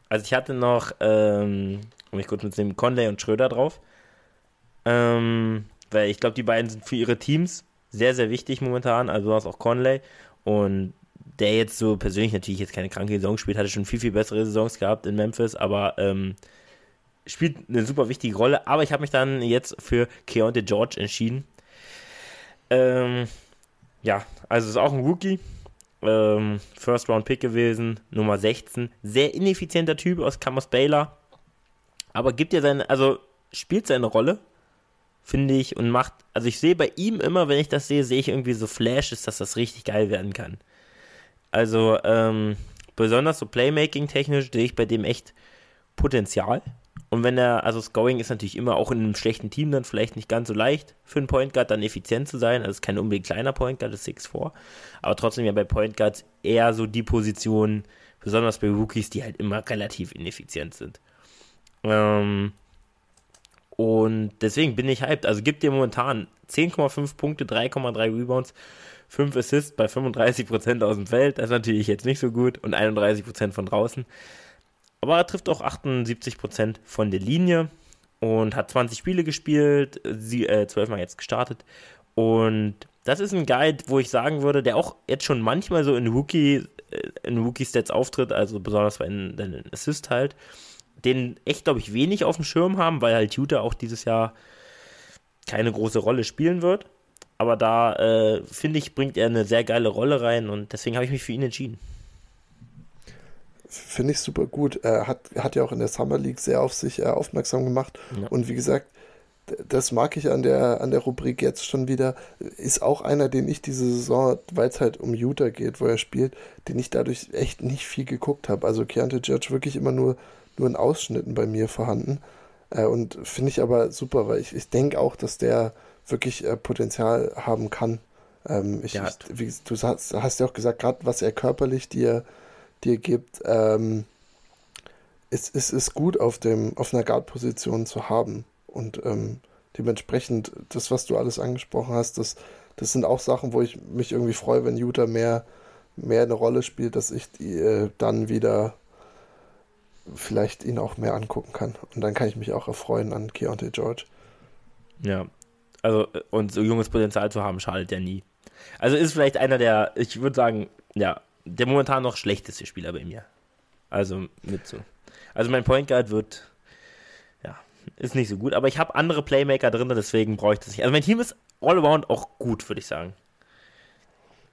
Also ich hatte noch, ähm, um mich kurz mitzunehmen, Conley und Schröder drauf. Ähm, weil ich glaube, die beiden sind für ihre Teams sehr, sehr wichtig momentan. Also du hast auch Conley und der jetzt so persönlich natürlich jetzt keine kranke Saison spielt, hatte schon viel, viel bessere Saisons gehabt in Memphis, aber ähm, spielt eine super wichtige Rolle. Aber ich habe mich dann jetzt für Keontae George entschieden. Ähm, ja, also ist auch ein Rookie. Ähm, First Round Pick gewesen, Nummer 16. Sehr ineffizienter Typ aus Camus Baylor. Aber gibt ja seine, also spielt seine Rolle finde ich, und macht, also ich sehe bei ihm immer, wenn ich das sehe, sehe ich irgendwie so Flashes, dass das richtig geil werden kann. Also, ähm, besonders so Playmaking-technisch sehe ich bei dem echt Potenzial. Und wenn er, also Scoring ist natürlich immer auch in einem schlechten Team dann vielleicht nicht ganz so leicht für einen Point Guard dann effizient zu sein. Also es ist kein unbedingt kleiner Point Guard, ist 6'4. Aber trotzdem ja bei Point Guards eher so die Position, besonders bei Rookies, die halt immer relativ ineffizient sind. Ähm, und deswegen bin ich hyped. Also gibt dir momentan 10,5 Punkte, 3,3 Rebounds, 5 Assists bei 35% aus dem Feld. Das ist natürlich jetzt nicht so gut und 31% von draußen. Aber er trifft auch 78% von der Linie und hat 20 Spiele gespielt, sie, äh, 12 Mal jetzt gestartet. Und das ist ein Guide, wo ich sagen würde, der auch jetzt schon manchmal so in Rookie, äh, in Rookie-Stats auftritt, also besonders bei den, Assist halt, den echt, glaube ich, wenig auf dem Schirm haben, weil halt Utah auch dieses Jahr keine große Rolle spielen wird. Aber da, äh, finde ich, bringt er eine sehr geile Rolle rein und deswegen habe ich mich für ihn entschieden. Finde ich super gut. Er hat, hat ja auch in der Summer League sehr auf sich äh, aufmerksam gemacht. Ja. Und wie gesagt, das mag ich an der, an der Rubrik jetzt schon wieder. Ist auch einer, den ich diese Saison, weil es halt um Utah geht, wo er spielt, den ich dadurch echt nicht viel geguckt habe. Also Keontae Judge wirklich immer nur, nur in Ausschnitten bei mir vorhanden. Äh, und finde ich aber super, weil ich, ich denke auch, dass der wirklich äh, Potenzial haben kann. Ähm, ich, ja. ich, wie, du hast, hast ja auch gesagt, gerade was er körperlich dir, dir gibt, ähm, es, es ist gut auf, dem, auf einer Guard-Position zu haben. Und ähm, dementsprechend, das, was du alles angesprochen hast, das, das sind auch Sachen, wo ich mich irgendwie freue, wenn Utah mehr, mehr eine Rolle spielt, dass ich die, äh, dann wieder vielleicht ihn auch mehr angucken kann. Und dann kann ich mich auch erfreuen an Keontae George. Ja, also und so junges Potenzial zu haben, schadet ja nie. Also ist vielleicht einer der, ich würde sagen, ja, der momentan noch schlechteste Spieler bei mir. Also mit so. Also mein Point Guard wird, ja, ist nicht so gut, aber ich habe andere Playmaker drin, deswegen brauche ich das nicht. Also mein Team ist all around auch gut, würde ich sagen.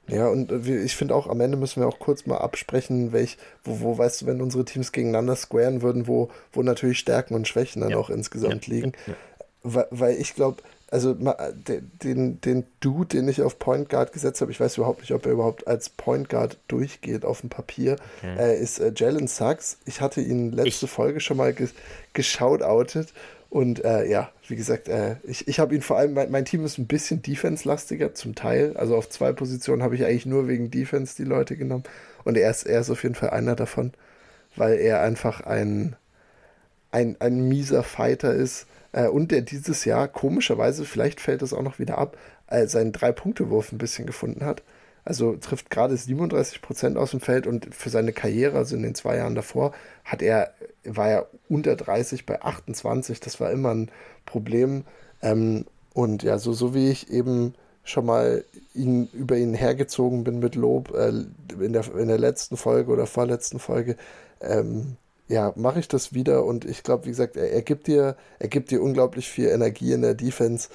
Ja, und ich finde auch, am Ende müssen wir auch kurz mal absprechen, welch, wo, wo, weißt du, wenn unsere Teams gegeneinander squaren würden, wo, wo natürlich Stärken und Schwächen dann ja. auch insgesamt ja. liegen. Ja. Weil, weil ich glaube, also den, den Dude, den ich auf Point Guard gesetzt habe, ich weiß überhaupt nicht, ob er überhaupt als Point Guard durchgeht auf dem Papier, okay. äh, ist äh, Jalen Sachs. Ich hatte ihn letzte ich. Folge schon mal ge geschautoutet und äh, ja, wie gesagt, äh, ich, ich habe ihn vor allem, mein, mein, Team ist ein bisschen Defense-lastiger zum Teil. Also auf zwei Positionen habe ich eigentlich nur wegen Defense die Leute genommen und er ist, er ist auf jeden Fall einer davon, weil er einfach ein, ein, ein mieser Fighter ist äh, und der dieses Jahr komischerweise, vielleicht fällt es auch noch wieder ab, äh, seinen Drei-Punkte-Wurf ein bisschen gefunden hat. Also trifft gerade 37 Prozent aus dem Feld und für seine Karriere, also in den zwei Jahren davor, hat er, war er unter 30 bei 28. Das war immer ein Problem. Ähm, und ja, so, so wie ich eben schon mal ihn, über ihn hergezogen bin mit Lob äh, in, der, in der letzten Folge oder vorletzten Folge, ähm, ja, mache ich das wieder und ich glaube, wie gesagt, er, er, gibt dir, er gibt dir unglaublich viel Energie in der Defense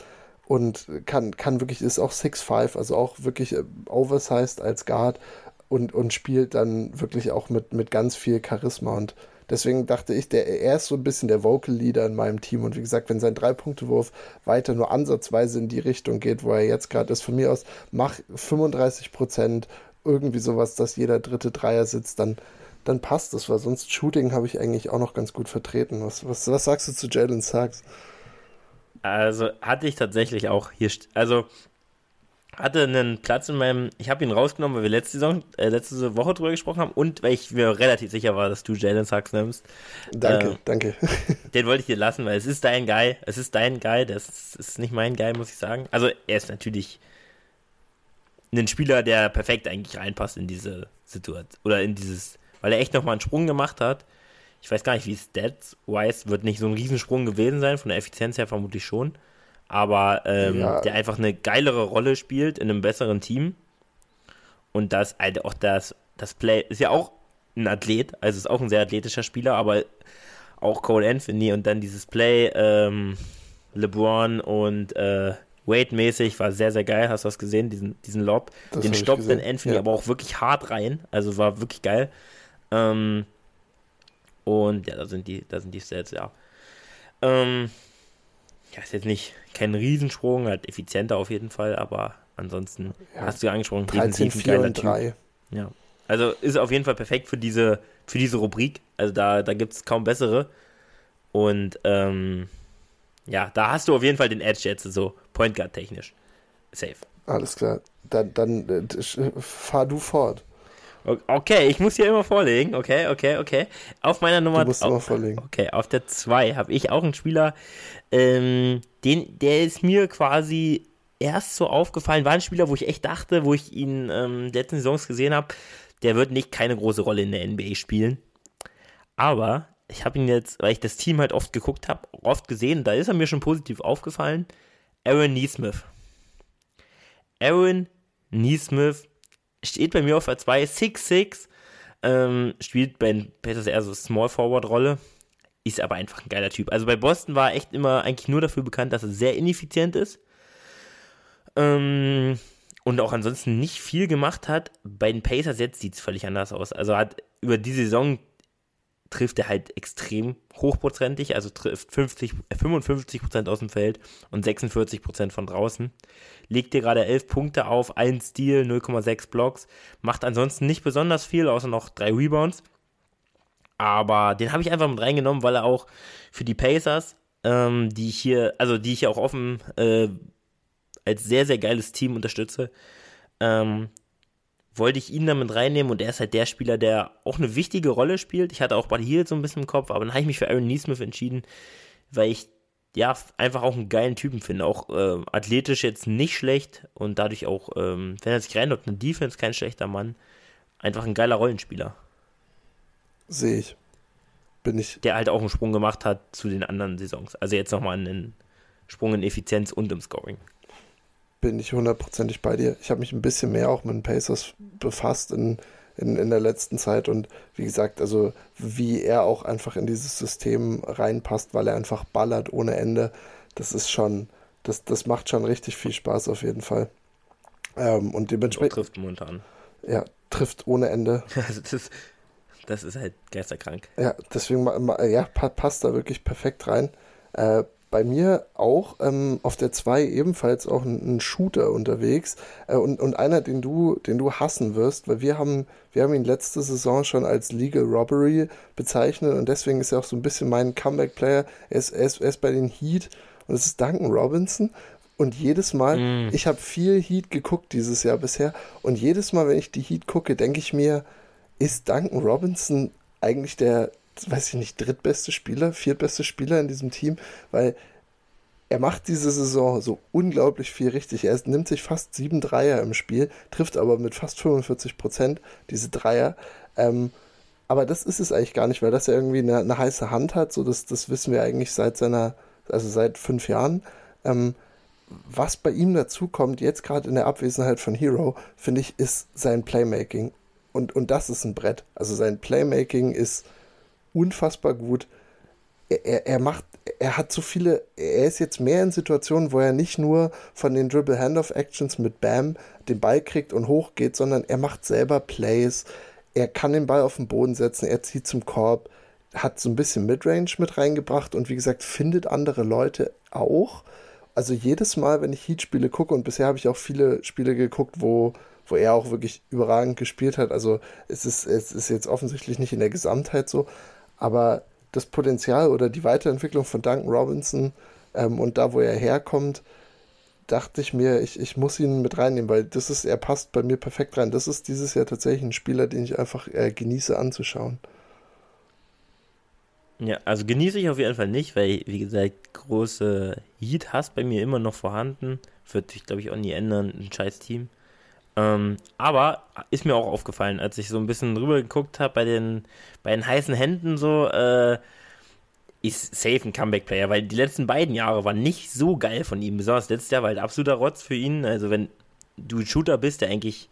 und kann, kann wirklich, ist auch 6'5, also auch wirklich äh, oversized als Guard und, und spielt dann wirklich auch mit, mit ganz viel Charisma und deswegen dachte ich, der, er ist so ein bisschen der Vocal Leader in meinem Team und wie gesagt, wenn sein Drei-Punkte-Wurf weiter nur ansatzweise in die Richtung geht, wo er jetzt gerade ist, von mir aus, mach 35 Prozent, irgendwie sowas, dass jeder dritte Dreier sitzt, dann dann passt es, weil sonst Shooting habe ich eigentlich auch noch ganz gut vertreten. Was, was, was sagst du zu Jalen Sachs? Also hatte ich tatsächlich auch hier, also hatte einen Platz in meinem, ich habe ihn rausgenommen, weil wir letzte Saison, äh, letzte Woche drüber gesprochen haben und weil ich mir relativ sicher war, dass du Jalen Sachs nimmst. Danke, äh, danke. Den wollte ich dir lassen, weil es ist dein Guy, es ist dein Guy, das ist nicht mein Guy, muss ich sagen. Also er ist natürlich ein Spieler, der perfekt eigentlich reinpasst in diese Situation oder in dieses weil er echt nochmal einen Sprung gemacht hat. Ich weiß gar nicht, wie Stats-wise wird nicht so ein Riesensprung gewesen sein, von der Effizienz her vermutlich schon. Aber ähm, ja. der einfach eine geilere Rolle spielt in einem besseren Team. Und das, also auch das, das Play ist ja auch ein Athlet, also ist auch ein sehr athletischer Spieler, aber auch Cole Anthony und dann dieses Play, ähm, LeBron und äh, Wade-mäßig war sehr, sehr geil. Hast du das gesehen? Diesen, diesen Lob. Das Den stoppt dann Anthony ja. aber auch wirklich hart rein. Also war wirklich geil. Ähm, und ja, da sind die, da sind die Stats, ja. Ähm, ja, ist jetzt nicht kein Riesensprung, halt effizienter auf jeden Fall, aber ansonsten ja, hast du ja angesprochen, 13, 4 und 3. Ja. Also ist auf jeden Fall perfekt für diese, für diese Rubrik. Also da, da gibt es kaum bessere. Und ähm, ja, da hast du auf jeden Fall den Edge jetzt so Point Guard technisch. Safe. Alles klar. Dann, dann äh, fahr du fort. Okay, ich muss hier immer vorlegen. Okay, okay, okay. Auf meiner Nummer. Du musst auf, immer vorlegen. Okay, auf der 2 habe ich auch einen Spieler, ähm, den, der ist mir quasi erst so aufgefallen. War ein Spieler, wo ich echt dachte, wo ich ihn ähm, letzten Saisons gesehen habe, der wird nicht keine große Rolle in der NBA spielen. Aber ich habe ihn jetzt, weil ich das Team halt oft geguckt habe, oft gesehen, da ist er mir schon positiv aufgefallen. Aaron Neesmith. Aaron Neesmith steht bei mir auf der 2, 6'6, ähm, spielt bei den Pacers eher so Small Forward Rolle, ist aber einfach ein geiler Typ. Also bei Boston war er echt immer eigentlich nur dafür bekannt, dass er sehr ineffizient ist. Ähm, und auch ansonsten nicht viel gemacht hat. Bei den Pacers jetzt sieht es völlig anders aus. Also hat über die Saison trifft er halt extrem hochprozentig, also trifft 50, 55 Prozent aus dem Feld und 46 Prozent von draußen. Legt dir gerade 11 Punkte auf, 1 Steal, 0,6 Blocks, macht ansonsten nicht besonders viel, außer noch 3 Rebounds. Aber den habe ich einfach mit reingenommen, weil er auch für die Pacers, ähm, die ich hier, also die ich auch offen äh, als sehr, sehr geiles Team unterstütze, ähm, wollte ich ihn damit reinnehmen und er ist halt der Spieler, der auch eine wichtige Rolle spielt. Ich hatte auch Buddy Hield so ein bisschen im Kopf, aber dann habe ich mich für Aaron Neesmith entschieden, weil ich ja einfach auch einen geilen Typen finde. Auch äh, athletisch jetzt nicht schlecht und dadurch auch, ähm, wenn er sich reinläuft, eine Defense, kein schlechter Mann. Einfach ein geiler Rollenspieler. Sehe ich. Bin ich. Der halt auch einen Sprung gemacht hat zu den anderen Saisons. Also jetzt nochmal einen Sprung in Effizienz und im Scoring bin ich hundertprozentig bei dir. Ich habe mich ein bisschen mehr auch mit den Pacers befasst in, in, in der letzten Zeit und wie gesagt, also wie er auch einfach in dieses System reinpasst, weil er einfach ballert ohne Ende, das ist schon, das, das macht schon richtig viel Spaß auf jeden Fall. Ähm, und dementsprechend. trifft momentan. Ja, trifft ohne Ende. Also das, das ist halt geisterkrank. Ja, deswegen ja, passt da wirklich perfekt rein. Äh, bei mir auch ähm, auf der 2 ebenfalls auch ein, ein Shooter unterwegs äh, und, und einer, den du, den du hassen wirst, weil wir haben, wir haben ihn letzte Saison schon als Legal Robbery bezeichnet und deswegen ist er auch so ein bisschen mein Comeback-Player. Er ist, er, ist, er ist bei den Heat und es ist Duncan Robinson. Und jedes Mal, mm. ich habe viel Heat geguckt dieses Jahr bisher und jedes Mal, wenn ich die Heat gucke, denke ich mir, ist Duncan Robinson eigentlich der, weiß ich nicht, drittbeste Spieler, viertbeste Spieler in diesem Team, weil er macht diese Saison so unglaublich viel richtig. Er nimmt sich fast sieben Dreier im Spiel, trifft aber mit fast 45 Prozent diese Dreier. Ähm, aber das ist es eigentlich gar nicht, weil das ja irgendwie eine, eine, heiße Hand hat. So, das, das wissen wir eigentlich seit seiner, also seit fünf Jahren. Ähm, was bei ihm dazu kommt, jetzt gerade in der Abwesenheit von Hero, finde ich, ist sein Playmaking. Und, und das ist ein Brett. Also sein Playmaking ist unfassbar gut. Er, er, er macht, er hat so viele, er ist jetzt mehr in Situationen, wo er nicht nur von den Dribble Handoff Actions mit Bam den Ball kriegt und hochgeht, sondern er macht selber Plays. Er kann den Ball auf den Boden setzen, er zieht zum Korb, hat so ein bisschen Midrange mit reingebracht und wie gesagt, findet andere Leute auch. Also jedes Mal, wenn ich Heat-Spiele gucke, und bisher habe ich auch viele Spiele geguckt, wo, wo er auch wirklich überragend gespielt hat. Also es ist, es ist jetzt offensichtlich nicht in der Gesamtheit so, aber das Potenzial oder die Weiterentwicklung von Duncan Robinson ähm, und da, wo er herkommt, dachte ich mir, ich, ich muss ihn mit reinnehmen, weil das ist, er passt bei mir perfekt rein. Das ist dieses Jahr tatsächlich ein Spieler, den ich einfach äh, genieße anzuschauen. Ja, also genieße ich auf jeden Fall nicht, weil, wie gesagt, große Heat-Hass bei mir immer noch vorhanden. Wird sich, glaube ich, auch nie ändern. Ein scheiß Team. Ähm, aber ist mir auch aufgefallen, als ich so ein bisschen drüber geguckt habe bei den, bei den heißen Händen so, äh, ist safe ein Comeback-Player, weil die letzten beiden Jahre waren nicht so geil von ihm. Besonders letztes Jahr war halt absoluter Rotz für ihn. Also wenn du ein Shooter bist, der eigentlich,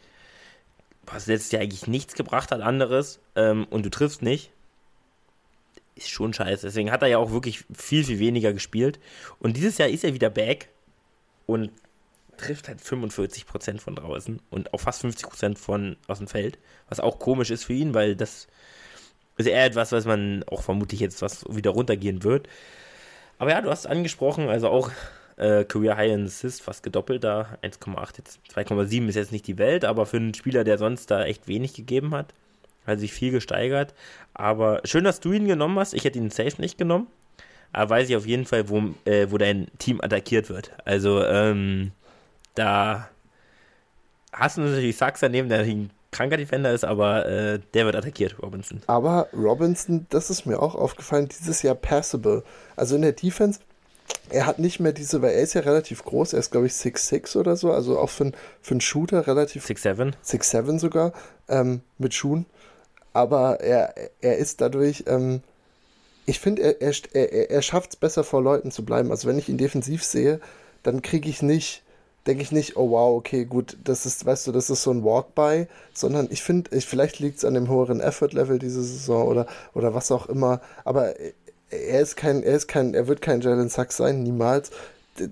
was letztes Jahr eigentlich nichts gebracht hat anderes ähm, und du triffst nicht, ist schon scheiße. Deswegen hat er ja auch wirklich viel, viel weniger gespielt. Und dieses Jahr ist er wieder back und trifft halt 45% von draußen und auch fast 50% von aus dem Feld, was auch komisch ist für ihn, weil das ist eher etwas, was man auch vermutlich jetzt was wieder runtergehen wird. Aber ja, du hast es angesprochen, also auch Äh, Career High in Assist, fast gedoppelt da. 1,8, jetzt 2,7 ist jetzt nicht die Welt, aber für einen Spieler, der sonst da echt wenig gegeben hat, hat sich viel gesteigert. Aber schön, dass du ihn genommen hast. Ich hätte ihn safe nicht genommen. Aber weiß ich auf jeden Fall, wo, äh, wo dein Team attackiert wird. Also, ähm, da hast du natürlich Sachs daneben, der ein kranker Defender ist, aber äh, der wird attackiert, Robinson. Aber Robinson, das ist mir auch aufgefallen, dieses Jahr passable. Also in der Defense, er hat nicht mehr diese, weil er ist ja relativ groß, er ist glaube ich 6'6 oder so, also auch für, ein, für einen Shooter relativ. 6'7. 6'7 sogar, ähm, mit Schuhen. Aber er, er ist dadurch, ähm, ich finde, er, er, er, er schafft es besser vor Leuten zu bleiben. Also wenn ich ihn defensiv sehe, dann kriege ich nicht denke ich nicht, oh wow, okay, gut, das ist, weißt du, das ist so ein Walk-by, sondern ich finde, ich, vielleicht liegt es an dem höheren Effort-Level diese Saison oder, oder was auch immer, aber er ist kein, er ist kein, er wird kein Jalen Sachs sein, niemals,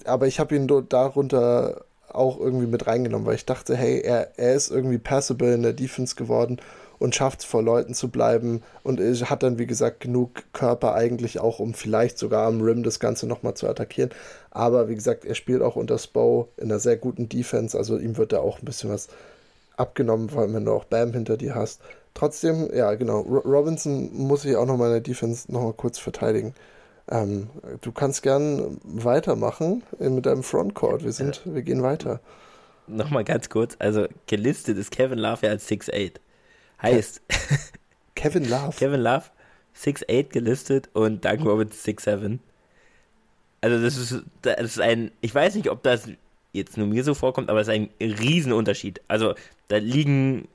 aber ich habe ihn darunter auch irgendwie mit reingenommen, weil ich dachte, hey, er, er ist irgendwie passable in der Defense geworden und schafft es vor Leuten zu bleiben und hat dann, wie gesagt, genug Körper eigentlich auch, um vielleicht sogar am Rim das Ganze nochmal zu attackieren. Aber wie gesagt, er spielt auch unter Spo in einer sehr guten Defense, also ihm wird da auch ein bisschen was abgenommen, vor allem wenn du auch Bam hinter dir hast. Trotzdem, ja, genau, Robinson muss ich auch nochmal in der Defense nochmal kurz verteidigen. Ähm, du kannst gern weitermachen mit deinem Frontcourt. Wir sind, wir gehen weiter. Nochmal ganz kurz, also gelistet ist Kevin Love ja als 6'8. Heißt. Kevin Love. Kevin Love, 6'8 gelistet und Duncan Robbins 6'7. Also das ist, das ist ein, ich weiß nicht, ob das jetzt nur mir so vorkommt, aber es ist ein Riesenunterschied. Also da liegen,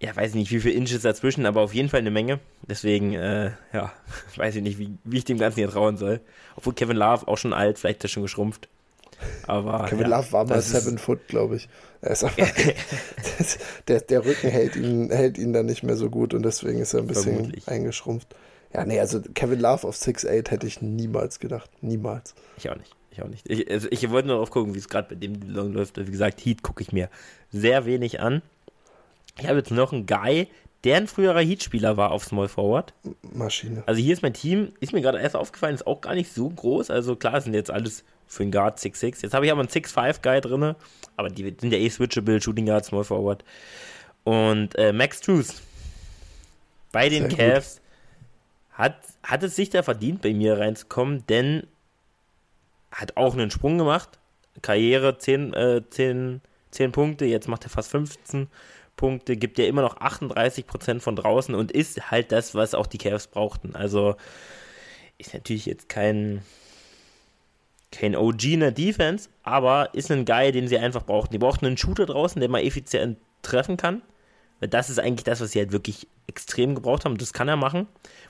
ja, weiß nicht, wie viele Inches dazwischen, aber auf jeden Fall eine Menge. Deswegen, äh, ja, weiß ich nicht, wie, wie ich dem Ganzen hier trauen soll. Obwohl Kevin Love auch schon alt, vielleicht ist er schon geschrumpft. Aber, Kevin ja, Love war mal Seven Foot, glaube ich. Aber, der, der Rücken hält ihn, hält ihn dann nicht mehr so gut und deswegen ist er ein bisschen Vermutlich. eingeschrumpft. Ja, nee, also Kevin Love auf 6'8 hätte ich niemals gedacht. Niemals. Ich auch nicht. Ich auch nicht. Ich, also ich wollte nur darauf gucken, wie es gerade bei dem Saison läuft. Wie gesagt, Heat gucke ich mir sehr wenig an. Ich habe jetzt noch einen Guy, der ein früherer Heat-Spieler war auf Small Forward. Maschine. Also hier ist mein Team, ist mir gerade erst aufgefallen, ist auch gar nicht so groß. Also klar, sind jetzt alles für einen Guard 6'6. Jetzt habe ich aber einen 6'5 Guy drin, aber die sind ja eh switchable, Shooting Guard, Small Forward. Und äh, Max Truth bei den Sehr Cavs hat, hat es sich da verdient, bei mir reinzukommen, denn hat auch einen Sprung gemacht. Karriere 10, äh, 10, 10 Punkte, jetzt macht er fast 15 Punkte, gibt ja immer noch 38% von draußen und ist halt das, was auch die Cavs brauchten. Also ist natürlich jetzt kein, kein OG in der Defense, aber ist ein Guy, den sie einfach brauchten. Die brauchten einen Shooter draußen, der mal effizient treffen kann. Das ist eigentlich das, was sie halt wirklich extrem gebraucht haben. Das kann er machen.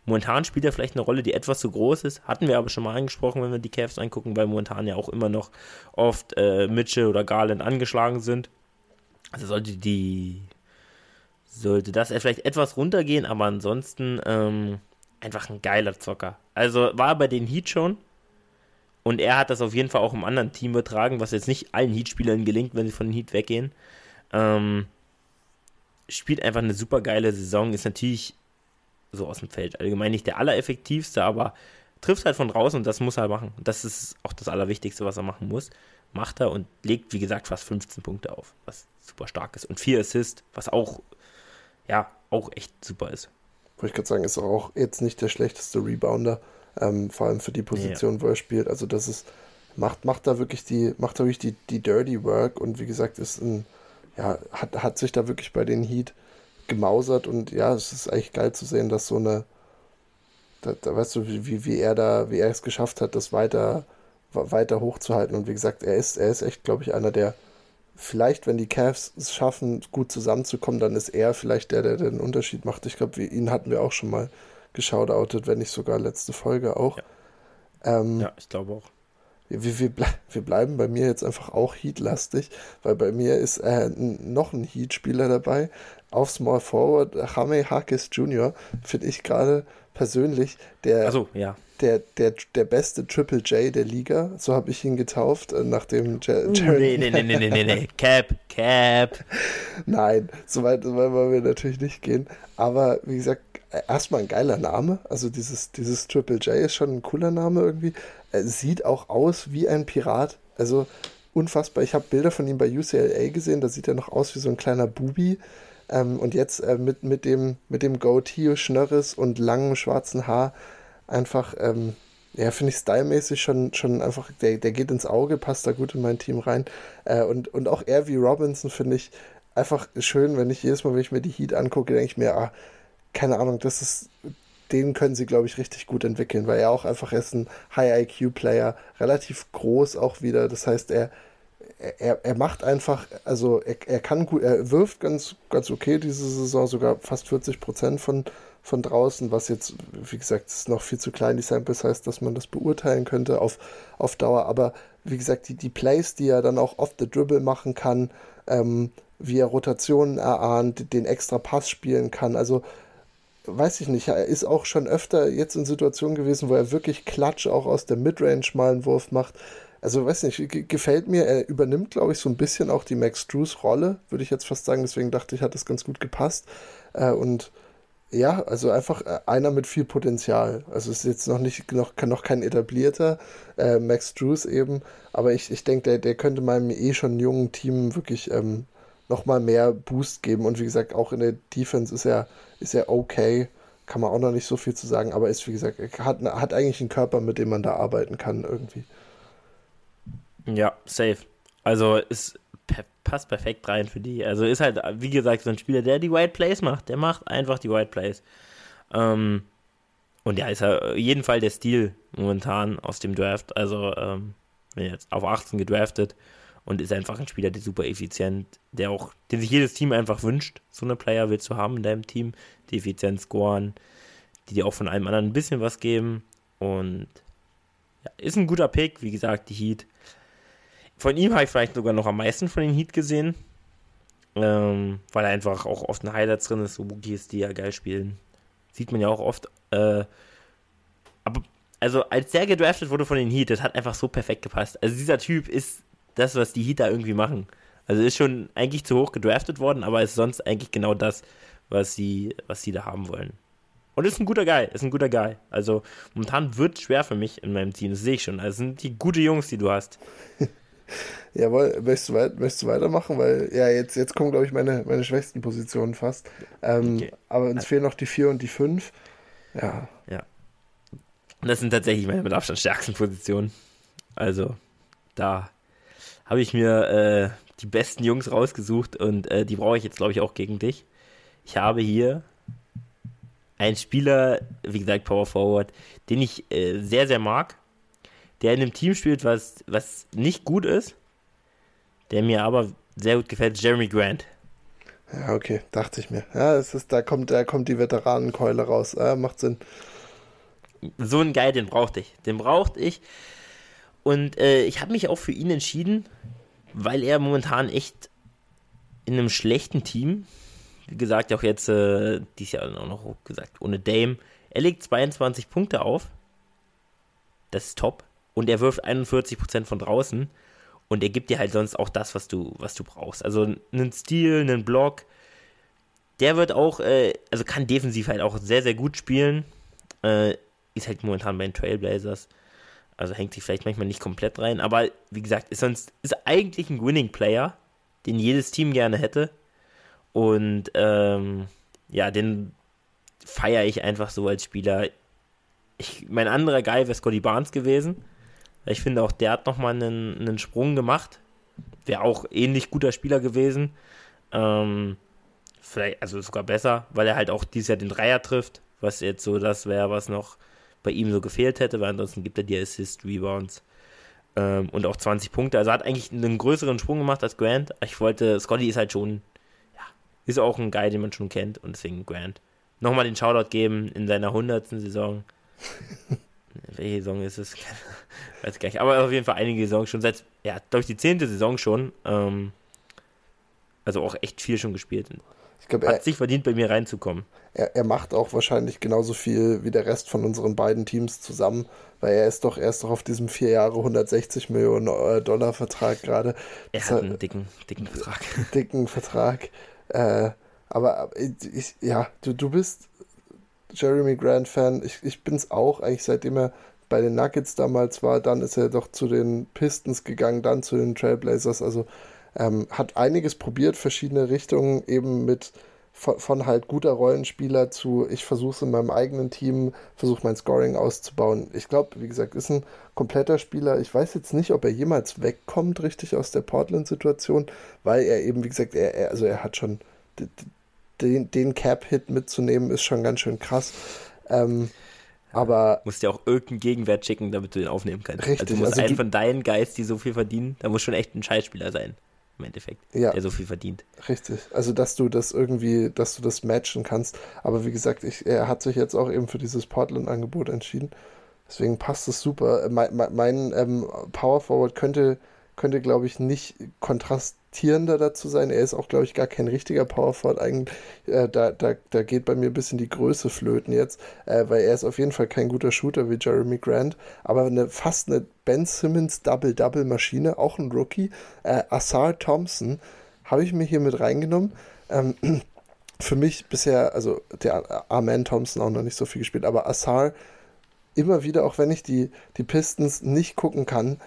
Momentan spielt er vielleicht eine Rolle, die etwas zu groß ist. Hatten wir aber schon mal angesprochen, wenn wir die Cavs angucken, weil momentan ja auch immer noch oft äh, Mitchell oder Garland angeschlagen sind. Also sollte die sollte das vielleicht etwas runtergehen, aber ansonsten ähm, einfach ein geiler Zocker. Also war bei den Heat schon und er hat das auf jeden Fall auch im anderen Team übertragen, was jetzt nicht allen Heat-Spielern gelingt, wenn sie von den Heat weggehen. Ähm, spielt einfach eine super geile Saison, ist natürlich so aus dem Feld allgemein nicht der allereffektivste, aber trifft halt von draußen und das muss er machen. Das ist auch das Allerwichtigste, was er machen muss. Macht er und legt, wie gesagt, fast 15 Punkte auf, was super stark ist. Und vier Assists, was auch, ja, auch echt super ist. Wollte ich gerade sagen, ist auch jetzt nicht der schlechteste Rebounder ähm, vor allem für die Position, ja. wo er spielt. Also das ist, macht, macht da wirklich die, macht da wirklich die, die Dirty Work und wie gesagt, ist ein, ja, hat, hat sich da wirklich bei den Heat gemausert und ja, es ist eigentlich geil zu sehen, dass so eine, da, da weißt du, wie, wie er da, wie er es geschafft hat, das weiter, weiter hochzuhalten. Und wie gesagt, er ist, er ist echt, glaube ich, einer der, vielleicht, wenn die Cavs es schaffen, gut zusammenzukommen, dann ist er vielleicht der, der den Unterschied macht. Ich glaube, ihn hatten wir auch schon mal geschautoutet, wenn nicht sogar letzte Folge auch. Ja, ähm, ja ich glaube auch. Wir, wir, wir, bleiben bei mir jetzt einfach auch Heat-lastig, weil bei mir ist äh, noch ein Heat-Spieler dabei. Auf Small Forward, Jaime Harkis Jr. finde ich gerade persönlich der. Also, ja. der, der, der beste Triple J der Liga, so habe ich ihn getauft, äh, nachdem Jer uh, Nee, nee, nee, nee, nee, nee, nee, Cap, Cap. Nein, so weit, so weit wollen wir natürlich nicht gehen. Aber wie gesagt, erstmal ein geiler Name. Also dieses, dieses Triple J ist schon ein cooler Name irgendwie. Er sieht auch aus wie ein Pirat. Also unfassbar. Ich habe Bilder von ihm bei UCLA gesehen, da sieht er noch aus wie so ein kleiner Bubi. Ähm, und jetzt äh, mit, mit dem, mit dem Goatee, Schnörres und langem schwarzen Haar einfach, ähm, ja, finde ich stylmäßig schon, schon einfach, der, der geht ins Auge, passt da gut in mein Team rein. Äh, und, und auch er wie Robinson finde ich einfach schön, wenn ich jedes Mal, wenn ich mir die Heat angucke, denke ich mir, ah, keine Ahnung, das ist, den können sie, glaube ich, richtig gut entwickeln, weil er auch einfach ist ein High-IQ-Player, relativ groß auch wieder. Das heißt, er, er, er macht einfach, also er, er kann gut, er wirft ganz, ganz okay diese Saison, sogar fast 40 Prozent von, von draußen, was jetzt, wie gesagt, ist noch viel zu klein, die Samples heißt, dass man das beurteilen könnte auf, auf Dauer. Aber wie gesagt, die, die Plays, die er dann auch off the dribble machen kann, ähm, wie er Rotationen erahnt, den extra Pass spielen kann, also weiß ich nicht, er ist auch schon öfter jetzt in Situationen gewesen, wo er wirklich klatsch auch aus der Midrange mal einen Wurf macht. Also, weiß nicht, gefällt mir. Er übernimmt, glaube ich, so ein bisschen auch die Max Drews Rolle, würde ich jetzt fast sagen. Deswegen dachte ich, hat das ganz gut gepasst. Äh, und ja, also einfach äh, einer mit viel Potenzial. Also ist jetzt noch nicht noch, noch kein etablierter äh, Max Drews eben, aber ich, ich denke, der, der könnte meinem eh schon jungen Team wirklich ähm, nochmal mehr Boost geben. Und wie gesagt, auch in der Defense ist er, ist er okay. Kann man auch noch nicht so viel zu sagen, aber ist, wie gesagt, hat, hat eigentlich einen Körper, mit dem man da arbeiten kann irgendwie. Ja, safe. Also ist passt perfekt rein für die. Also ist halt, wie gesagt, so ein Spieler, der die White Plays macht. Der macht einfach die White Plays. Ähm, und ja, ist ja jeden Fall der Stil momentan aus dem Draft. Also, ähm, jetzt auf 18 gedraftet und ist einfach ein Spieler, der super effizient, der auch, den sich jedes Team einfach wünscht. So eine Player willst du haben in deinem Team, die effizient scoren, die dir auch von einem anderen ein bisschen was geben. Und ja, ist ein guter Pick, wie gesagt, die Heat. Von ihm habe ich vielleicht sogar noch am meisten von den Heat gesehen. Ähm, weil er einfach auch oft ein Highlights drin ist, so Bookies, die ja geil spielen. Sieht man ja auch oft. Äh, aber, also, als der gedraftet wurde von den Heat, das hat einfach so perfekt gepasst. Also, dieser Typ ist das, was die Heat da irgendwie machen. Also, ist schon eigentlich zu hoch gedraftet worden, aber ist sonst eigentlich genau das, was sie, was sie da haben wollen. Und ist ein guter Guy, ist ein guter Guy. Also, momentan wird es schwer für mich in meinem Team, das sehe ich schon. Also, sind die gute Jungs, die du hast. Jawohl, möchtest du, weit, möchtest du weitermachen? Weil, ja, jetzt, jetzt kommen, glaube ich, meine, meine schwächsten Positionen fast. Ähm, okay. Aber uns fehlen noch die 4 und die 5. Ja. Ja. Das sind tatsächlich meine mit Abstand stärksten Positionen. Also, da habe ich mir äh, die besten Jungs rausgesucht und äh, die brauche ich jetzt, glaube ich, auch gegen dich. Ich habe hier einen Spieler, wie gesagt, Power Forward, den ich äh, sehr, sehr mag der in einem Team spielt, was, was nicht gut ist, der mir aber sehr gut gefällt, Jeremy Grant. Ja, okay, dachte ich mir. Ja, es ist, da kommt, da kommt die Veteranenkeule raus. Ja, macht Sinn. So ein Guy, den brauchte ich. Den brauchte ich. Und äh, ich habe mich auch für ihn entschieden, weil er momentan echt in einem schlechten Team, wie gesagt, auch jetzt äh, dies Jahr auch noch gesagt, ohne Dame, er legt 22 Punkte auf. Das ist top und er wirft 41% von draußen und er gibt dir halt sonst auch das, was du, was du brauchst. Also einen Stil, einen Block. Der wird auch, äh, also kann defensiv halt auch sehr, sehr gut spielen. Äh, ist halt momentan bei den Trailblazers. Also hängt sich vielleicht manchmal nicht komplett rein. Aber wie gesagt, ist sonst ist eigentlich ein Winning Player, den jedes Team gerne hätte. Und ähm, ja, den feiere ich einfach so als Spieler. Ich, mein anderer Guy wäre Scotty Barnes gewesen. Ich finde auch, der hat nochmal einen, einen Sprung gemacht. Wäre auch ähnlich guter Spieler gewesen. Ähm, vielleicht, also sogar besser, weil er halt auch dieses Jahr den Dreier trifft, was jetzt so das wäre, was noch bei ihm so gefehlt hätte, weil ansonsten gibt er die Assist, Rebounds ähm, und auch 20 Punkte. Also er hat eigentlich einen größeren Sprung gemacht als Grant. Ich wollte, Scotty ist halt schon, ja, ist auch ein Guy, den man schon kennt und deswegen Grant. Nochmal den Shoutout geben in seiner 100. Saison. welche Saison ist es? Weiß gar nicht. Aber auf jeden Fall einige Saisons schon seit, ja, glaube ich, die zehnte Saison schon. Ähm, also auch echt viel schon gespielt. Ich glaub, Hat er, sich verdient, bei mir reinzukommen. er, er macht auch wahrscheinlich genauso viel wie der Rest von unseren beiden Teams zusammen, weil er ist doch erst doch auf diesem vier Jahre 160 Millionen äh, Dollar Vertrag gerade. Er Das hat hat- einen dicken, dicken Vertrag. dicken Vertrag. Äh, aber äh, ich, ja, du, du bist Jeremy Grant-Fan. Ich, ich bin es auch, eigentlich seitdem er bei den Nuggets damals war. Dann ist er doch zu den Pistons gegangen, dann zu den Trailblazers. Also ähm, hat einiges probiert, verschiedene Richtungen, eben mit von, von halt guter Rollenspieler zu, ich versuche es in meinem eigenen Team, versuche mein Scoring auszubauen. Ich glaube, wie gesagt, ist ein kompletter Spieler. Ich weiß jetzt nicht, ob er jemals wegkommt, richtig aus der Portland-Situation, weil er eben, wie gesagt, er, er, also er hat schon den, den Cap-Hit mitzunehmen, ist schon ganz schön krass. Ähm, aber musst dir auch irgendeinen Gegenwert schicken, damit du den aufnehmen kannst. Richtig, Also du musst also einen von deinen Guys, die so viel verdienen, da muss schon echt ein Scheißspieler sein, im Endeffekt, Ja. der so viel verdient. Richtig. Also, dass du das irgendwie, dass du das matchen kannst. Aber wie gesagt, ich, er hat sich jetzt auch eben für dieses Portland-Angebot entschieden. Deswegen passt es super. Mein, mein, mein ähm, Power Forward könnte, könnte glaube ich, nicht kontrastierender dazu sein. Er ist auch, glaube ich, gar kein richtiger Power Forward. Eigentlich, äh, da, da, da geht bei mir ein bisschen die Größe flöten jetzt, äh, weil er ist auf jeden Fall kein guter Shooter wie Jeremy Grant, aber eine, fast eine Ben Simmons Double-Double-Maschine, auch ein Rookie. Äh, Asar Thompson habe ich mir hier mit reingenommen. Ähm, für mich bisher, also der Arman Thompson auch noch nicht so viel gespielt, aber Assar immer wieder, auch wenn ich die, die Pistons nicht gucken kann,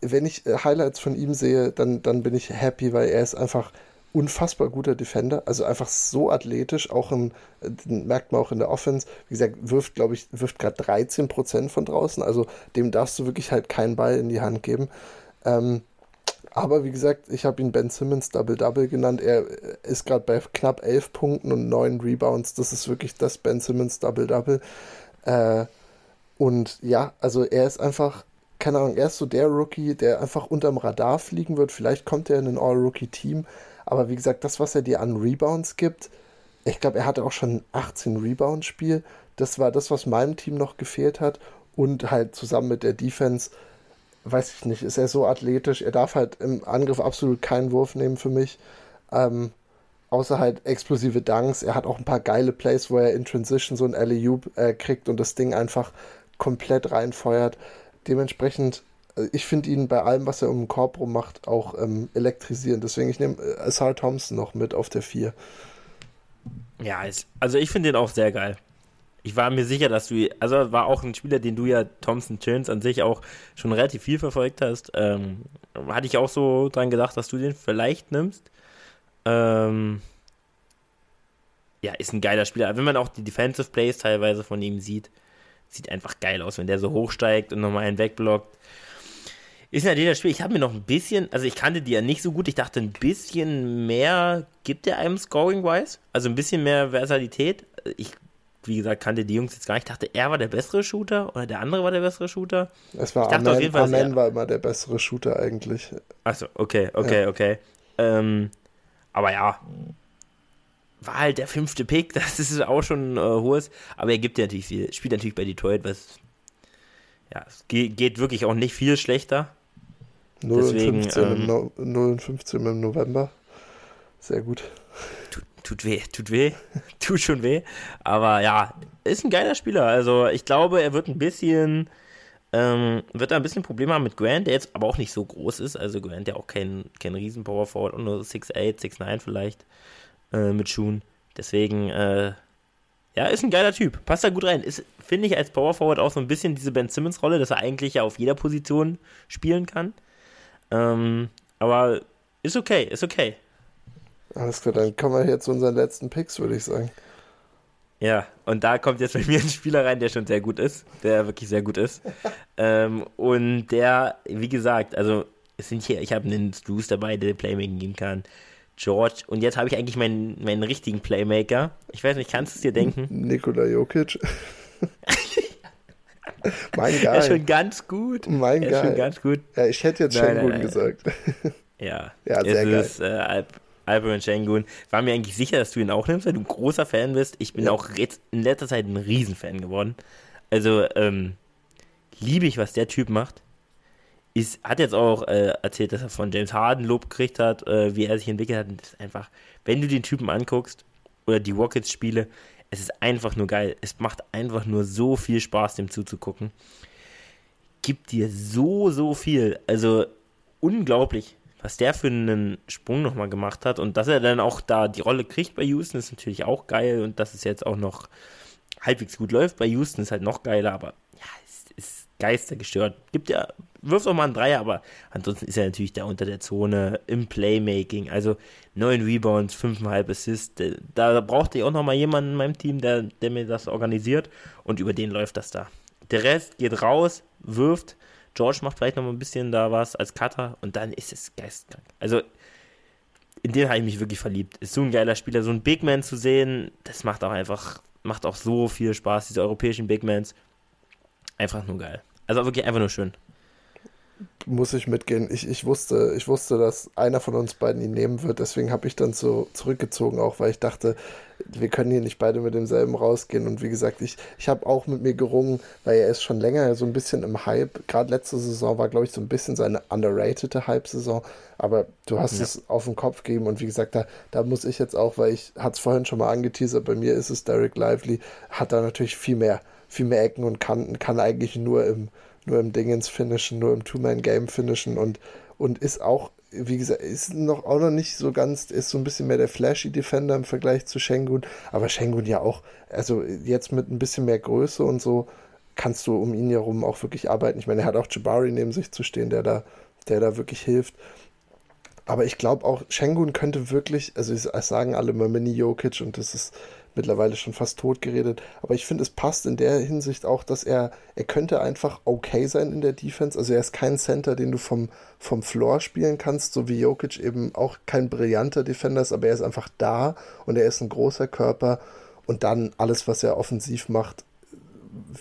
wenn ich äh, Highlights von ihm sehe, dann, dann bin ich happy, weil er ist einfach unfassbar guter Defender, also einfach so athletisch, auch im, äh, merkt man auch in der Offense, wie gesagt, wirft, glaube ich, wirft gerade 13% von draußen, also dem darfst du wirklich halt keinen Ball in die Hand geben. Ähm, aber wie gesagt, ich habe ihn Ben Simmons Double-Double genannt. Er ist gerade bei knapp 11 Punkten und 9 Rebounds. Das ist wirklich das Ben Simmons Double-Double. Äh, und ja, also er ist einfach, keine Ahnung, er ist so der Rookie, der einfach unterm Radar fliegen wird. Vielleicht kommt er in ein All-Rookie-Team. Aber wie gesagt, das, was er dir an Rebounds gibt, ich glaube, er hatte auch schon 18 Rebound-Spiel. Das war das, was meinem Team noch gefehlt hat. Und halt zusammen mit der Defense weiß ich nicht, ist er so athletisch. Er darf halt im Angriff absolut keinen Wurf nehmen für mich. Ähm, außer halt explosive Dunks. Er hat auch ein paar geile Plays, wo er in Transition so ein alley äh, kriegt und das Ding einfach komplett reinfeuert. Dementsprechend, äh, ich finde ihn bei allem, was er um den Korb rum macht, auch ähm, elektrisierend. Deswegen, ich nehme äh, Asar Thompson noch mit auf der 4. Ja, also ich finde den auch sehr geil. Ich war mir sicher, dass du, also war auch ein Spieler, den du ja, Thompson Jones, an sich auch schon relativ viel verfolgt hast. Ähm, hatte ich auch so dran gedacht, dass du den vielleicht nimmst. Ähm, ja, ist ein geiler Spieler. Wenn man auch die Defensive Plays teilweise von ihm sieht, sieht einfach geil aus, wenn der so hochsteigt und nochmal einen wegblockt. Ist natürlich das Spiel. Ich habe mir noch ein bisschen, also ich kannte die ja nicht so gut. Ich dachte, ein bisschen mehr gibt er einem Scoring-wise. Also ein bisschen mehr Versatilität. Ich, wie gesagt, kannte die Jungs jetzt gar nicht. Ich dachte, er war der bessere Shooter oder der andere war der bessere Shooter. Es war Ich dachte auf Amen, jeden Fall, Amen war immer der bessere Shooter eigentlich. Achso, okay, okay, okay. Ähm, aber ja, war halt der fünfte Pick, das ist auch schon äh, hohes, aber er gibt ja natürlich viel, spielt natürlich bei Detroit, was ja, es ge geht wirklich auch nicht viel schlechter. 0 Deswegen, und 15 im ähm, no 0 und 15 im November. Sehr gut. Tut, tut weh, tut weh, tut schon weh, aber ja, ist ein geiler Spieler, also ich glaube, er wird ein bisschen ähm, wird da ein bisschen Probleme haben mit Grant, der jetzt aber auch nicht so groß ist. Also Grant ja auch kein, kein riesen Power Forward und nur 6'8, 6'9 vielleicht äh, mit Schuhen. Deswegen, äh, ja, ist ein geiler Typ. Passt da gut rein. Ist, finde ich, als Power Forward auch so ein bisschen diese Ben Simmons-Rolle, dass er eigentlich ja auf jeder Position spielen kann. Ähm, aber ist okay, ist okay. Alles klar, dann kommen wir hier zu unseren letzten Picks, würde ich sagen. Ja, und da kommt jetzt bei mir ein Spieler rein, der schon sehr gut ist, der wirklich sehr gut ist. ähm, und der, wie gesagt, also es sind hier, ich habe einen Struce dabei, der Playmaking geben kann. George, und jetzt habe ich eigentlich meinen, meinen richtigen Playmaker. Ich weiß nicht, kannst du es dir denken? Nikola Jokic. mein Er ist schon Geil. ganz gut. Mein er ist schon Geil. ganz gut. Ja, ich hätte jetzt Nein, Schengen nein. gesagt. Ja, Ja, sehr es geil. ist äh, Alp, Alperin Şengün. War mir eigentlich sicher, dass du ihn auch nimmst, weil du ein großer Fan bist. Ich bin Ja. auch jetzt in letzter Zeit ein Riesenfan geworden. Also, ähm, liebe ich, was der Typ macht. Ist, hat jetzt auch äh, erzählt, dass er von James Harden Lob gekriegt hat, äh, wie er sich entwickelt hat. Und das ist einfach, wenn du den Typen anguckst oder die Rockets-Spiele, es ist einfach nur geil. Es macht einfach nur so viel Spaß, dem zuzugucken. Gibt dir so, so viel. Also unglaublich, was der für einen Sprung nochmal gemacht hat. Und dass er dann auch da die Rolle kriegt bei Houston, ist natürlich auch geil. Und dass es jetzt auch noch halbwegs gut läuft bei Houston, ist halt noch geiler. Aber ist geistergestört. Gibt ja, wirft auch mal einen Dreier, aber ansonsten ist er natürlich da unter der Zone im Playmaking. Also neun Rebounds, fünfeinhalb Assists. Da brauchte ich auch nochmal jemanden in meinem Team, der, der mir das organisiert. Und über den läuft das da. Der Rest geht raus, wirft. George macht vielleicht noch mal ein bisschen da was als Cutter und dann ist es geistkrank. Also in den habe ich mich wirklich verliebt. Ist so ein geiler Spieler, so ein Big Man zu sehen, das macht auch einfach, macht auch so viel Spaß, diese europäischen Big Mans. Einfach nur geil. Also wirklich einfach nur schön muss ich mitgehen. Ich, ich, wusste, ich wusste, dass einer von uns beiden ihn nehmen wird. Deswegen habe ich dann so zurückgezogen, auch weil ich dachte, wir können hier nicht beide mit demselben rausgehen. Und wie gesagt, ich, ich habe auch mit mir gerungen, weil er ist schon länger so ein bisschen im Hype. Gerade letzte Saison war, glaube ich, so ein bisschen seine underrated Hype-Saison. Aber du hast ja. es auf den Kopf gegeben. Und wie gesagt, da, da muss ich jetzt auch, weil ich hatte es vorhin schon mal angeteasert, bei mir ist es Derek Lively, hat da natürlich viel mehr, viel mehr Ecken und Kanten, kann eigentlich nur im nur im Dingens finishen, nur im Two-Man-Game finishen und, und ist auch, wie gesagt, ist noch auch noch nicht so ganz, ist so ein bisschen mehr der flashy Defender im Vergleich zu Shengun, aber Shengun ja auch, also jetzt mit ein bisschen mehr Größe und so, kannst du um ihn herum auch wirklich arbeiten. Ich meine, er hat auch Jabari neben sich zu stehen, der da, der da wirklich hilft. Aber ich glaube auch, Shengun könnte wirklich, also es sagen alle immer Mini Jokic und das ist mittlerweile schon fast tot geredet. Aber ich finde, es passt in der Hinsicht auch, dass er, er könnte einfach okay sein in der Defense. Also er ist kein Center, den du vom, vom Floor spielen kannst, so wie Jokic eben auch kein brillanter Defender ist, aber er ist einfach da und er ist ein großer Körper. Und dann alles, was er offensiv macht,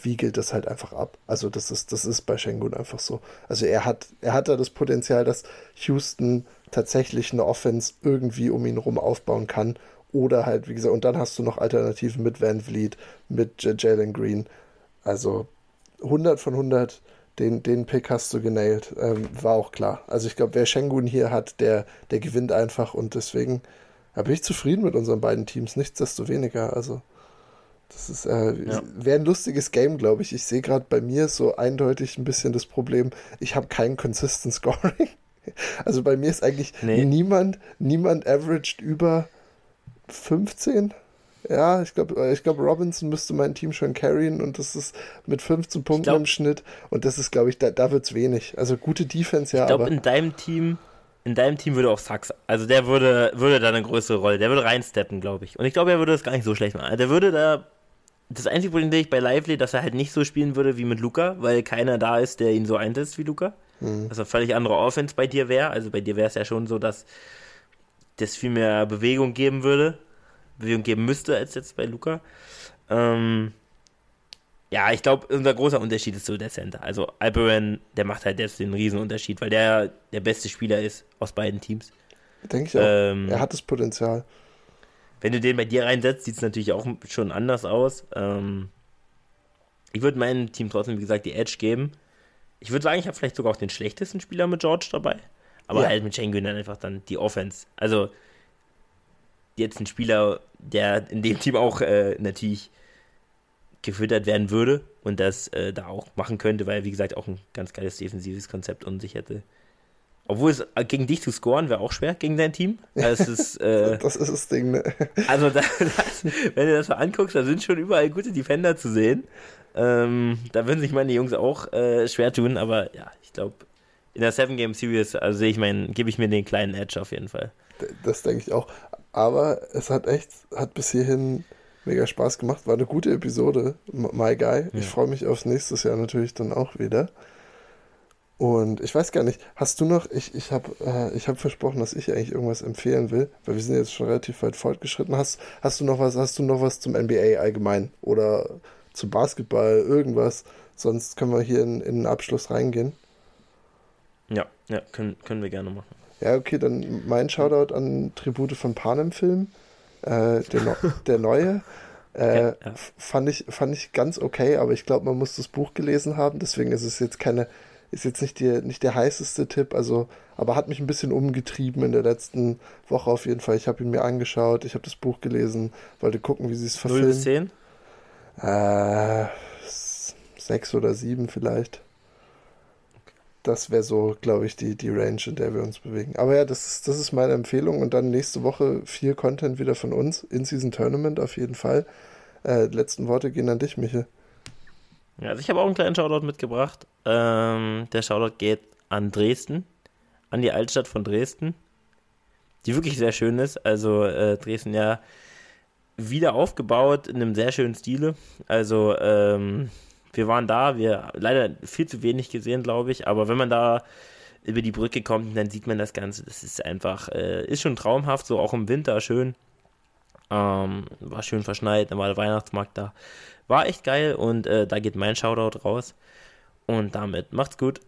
wiegelt das halt einfach ab. Also das ist, das ist bei Shengun einfach so. Also er hat, er hat da das Potenzial, dass Houston tatsächlich eine Offense irgendwie um ihn herum aufbauen kann oder halt, wie gesagt, und dann hast du noch Alternativen mit Van Vliet, mit Jalen Green. Also 100 von 100, den, den Pick hast du genailt. Ähm, war auch klar. Also ich glaube, wer Shengun hier hat, der, der gewinnt einfach und deswegen ja, bin ich zufrieden mit unseren beiden Teams. Nichtsdestoweniger. Also das ist äh, ja. wäre ein lustiges Game, glaube ich. Ich sehe gerade bei mir so eindeutig ein bisschen das Problem, ich habe kein Consistent Scoring. Also bei mir ist eigentlich nee. niemand, niemand averaged über 15? Ja, ich glaube, äh, ich glaub, Robinson müsste mein Team schon carryen und das ist mit 15 Punkten glaub, im Schnitt und das ist, glaube ich, da, da wird es wenig. Also gute Defense, ja. Ich glaube, in deinem Team, in deinem Team würde auch Sachs, also der würde, würde da eine größere Rolle, der würde reinsteppen, glaube ich. Und ich glaube, er würde das gar nicht so schlecht machen. Der würde da, das einzige Problem sehe ich bei Lively, dass er halt nicht so spielen würde wie mit Luca, weil keiner da ist, der ihn so einsetzt wie Luca. Hm. Also völlig andere Offense bei dir wäre. Also bei dir wäre es ja schon so, dass das viel mehr Bewegung geben würde, Bewegung geben müsste, als jetzt bei Luca. Ähm, ja, ich glaube, unser großer Unterschied ist so der Center. Also Alperin, der macht halt jetzt den Riesenunterschied, weil der der beste Spieler ist aus beiden Teams. Denke ich auch. Ähm, er hat das Potenzial. Wenn du den bei dir reinsetzt, sieht es natürlich auch schon anders aus. Ähm, ich würde meinem Team trotzdem, wie gesagt, die Edge geben. Ich würde sagen, ich habe vielleicht sogar auch den schlechtesten Spieler mit George dabei. Aber ja. halt mit Schengen dann einfach dann die Offense. Also jetzt ein Spieler, der in dem Team auch äh, natürlich gefüttert werden würde und das äh, da auch machen könnte, weil er, wie gesagt, auch ein ganz geiles defensives Konzept und sich hätte. Obwohl es äh, gegen dich zu scoren wäre auch schwer gegen dein Team. Das ist, äh, das, ist das Ding, ne? Also, das, das, wenn du das mal anguckst, da sind schon überall gute Defender zu sehen. Ähm, da würden sich meine Jungs auch äh, schwer tun, aber ja, ich glaube, in der Seven Game Series, also sehe ich meinen, gebe ich mir den kleinen Edge auf jeden Fall. Das denke ich auch. Aber es hat echt, hat bis hierhin mega Spaß gemacht. War eine gute Episode, My Guy. Ja. Ich freue mich aufs nächste Jahr natürlich dann auch wieder. Und ich weiß gar nicht, hast du noch, ich, ich habe äh, hab versprochen, dass ich eigentlich irgendwas empfehlen will, weil wir sind jetzt schon relativ weit fortgeschritten. Hast, hast du noch was, hast du noch was zum NBA allgemein oder zu Basketball, irgendwas? Sonst können wir hier in, in den Abschluss reingehen. Ja, ja, können, können wir gerne machen. Ja, okay, dann mein Shoutout an Tribute von Panem-Film, äh, der, der neue. Äh, ja, ja. Fand, ich, fand ich ganz okay, aber ich glaube, man muss das Buch gelesen haben, deswegen ist es jetzt keine ist jetzt nicht, die, nicht der heißeste Tipp, also, aber hat mich ein bisschen umgetrieben in der letzten Woche auf jeden Fall. Ich habe ihn mir angeschaut, ich habe das Buch gelesen, wollte gucken, wie sie es verfilmen. 0 bis 10? Äh, sechs oder sieben vielleicht. Das wäre so, glaube ich, die, die Range, in der wir uns bewegen. Aber ja, das ist, das ist meine Empfehlung. Und dann nächste Woche viel Content wieder von uns. In-Season Tournament auf jeden Fall. Äh, letzten Worte gehen an dich, Michel. Ja, also ich habe auch einen kleinen Shoutout mitgebracht. Ähm, der Shoutout geht an Dresden, an die Altstadt von Dresden, die wirklich sehr schön ist. Also äh, Dresden ja wieder aufgebaut in einem sehr schönen Stile. Also ähm, wir waren da, wir leider viel zu wenig gesehen, glaube ich, aber wenn man da über die Brücke kommt, dann sieht man das Ganze. Das ist einfach, äh, ist schon traumhaft, so auch im Winter schön. Ähm, war schön verschneit, dann war der Weihnachtsmarkt da. War echt geil und äh, da geht mein Shoutout raus. Und damit macht's gut.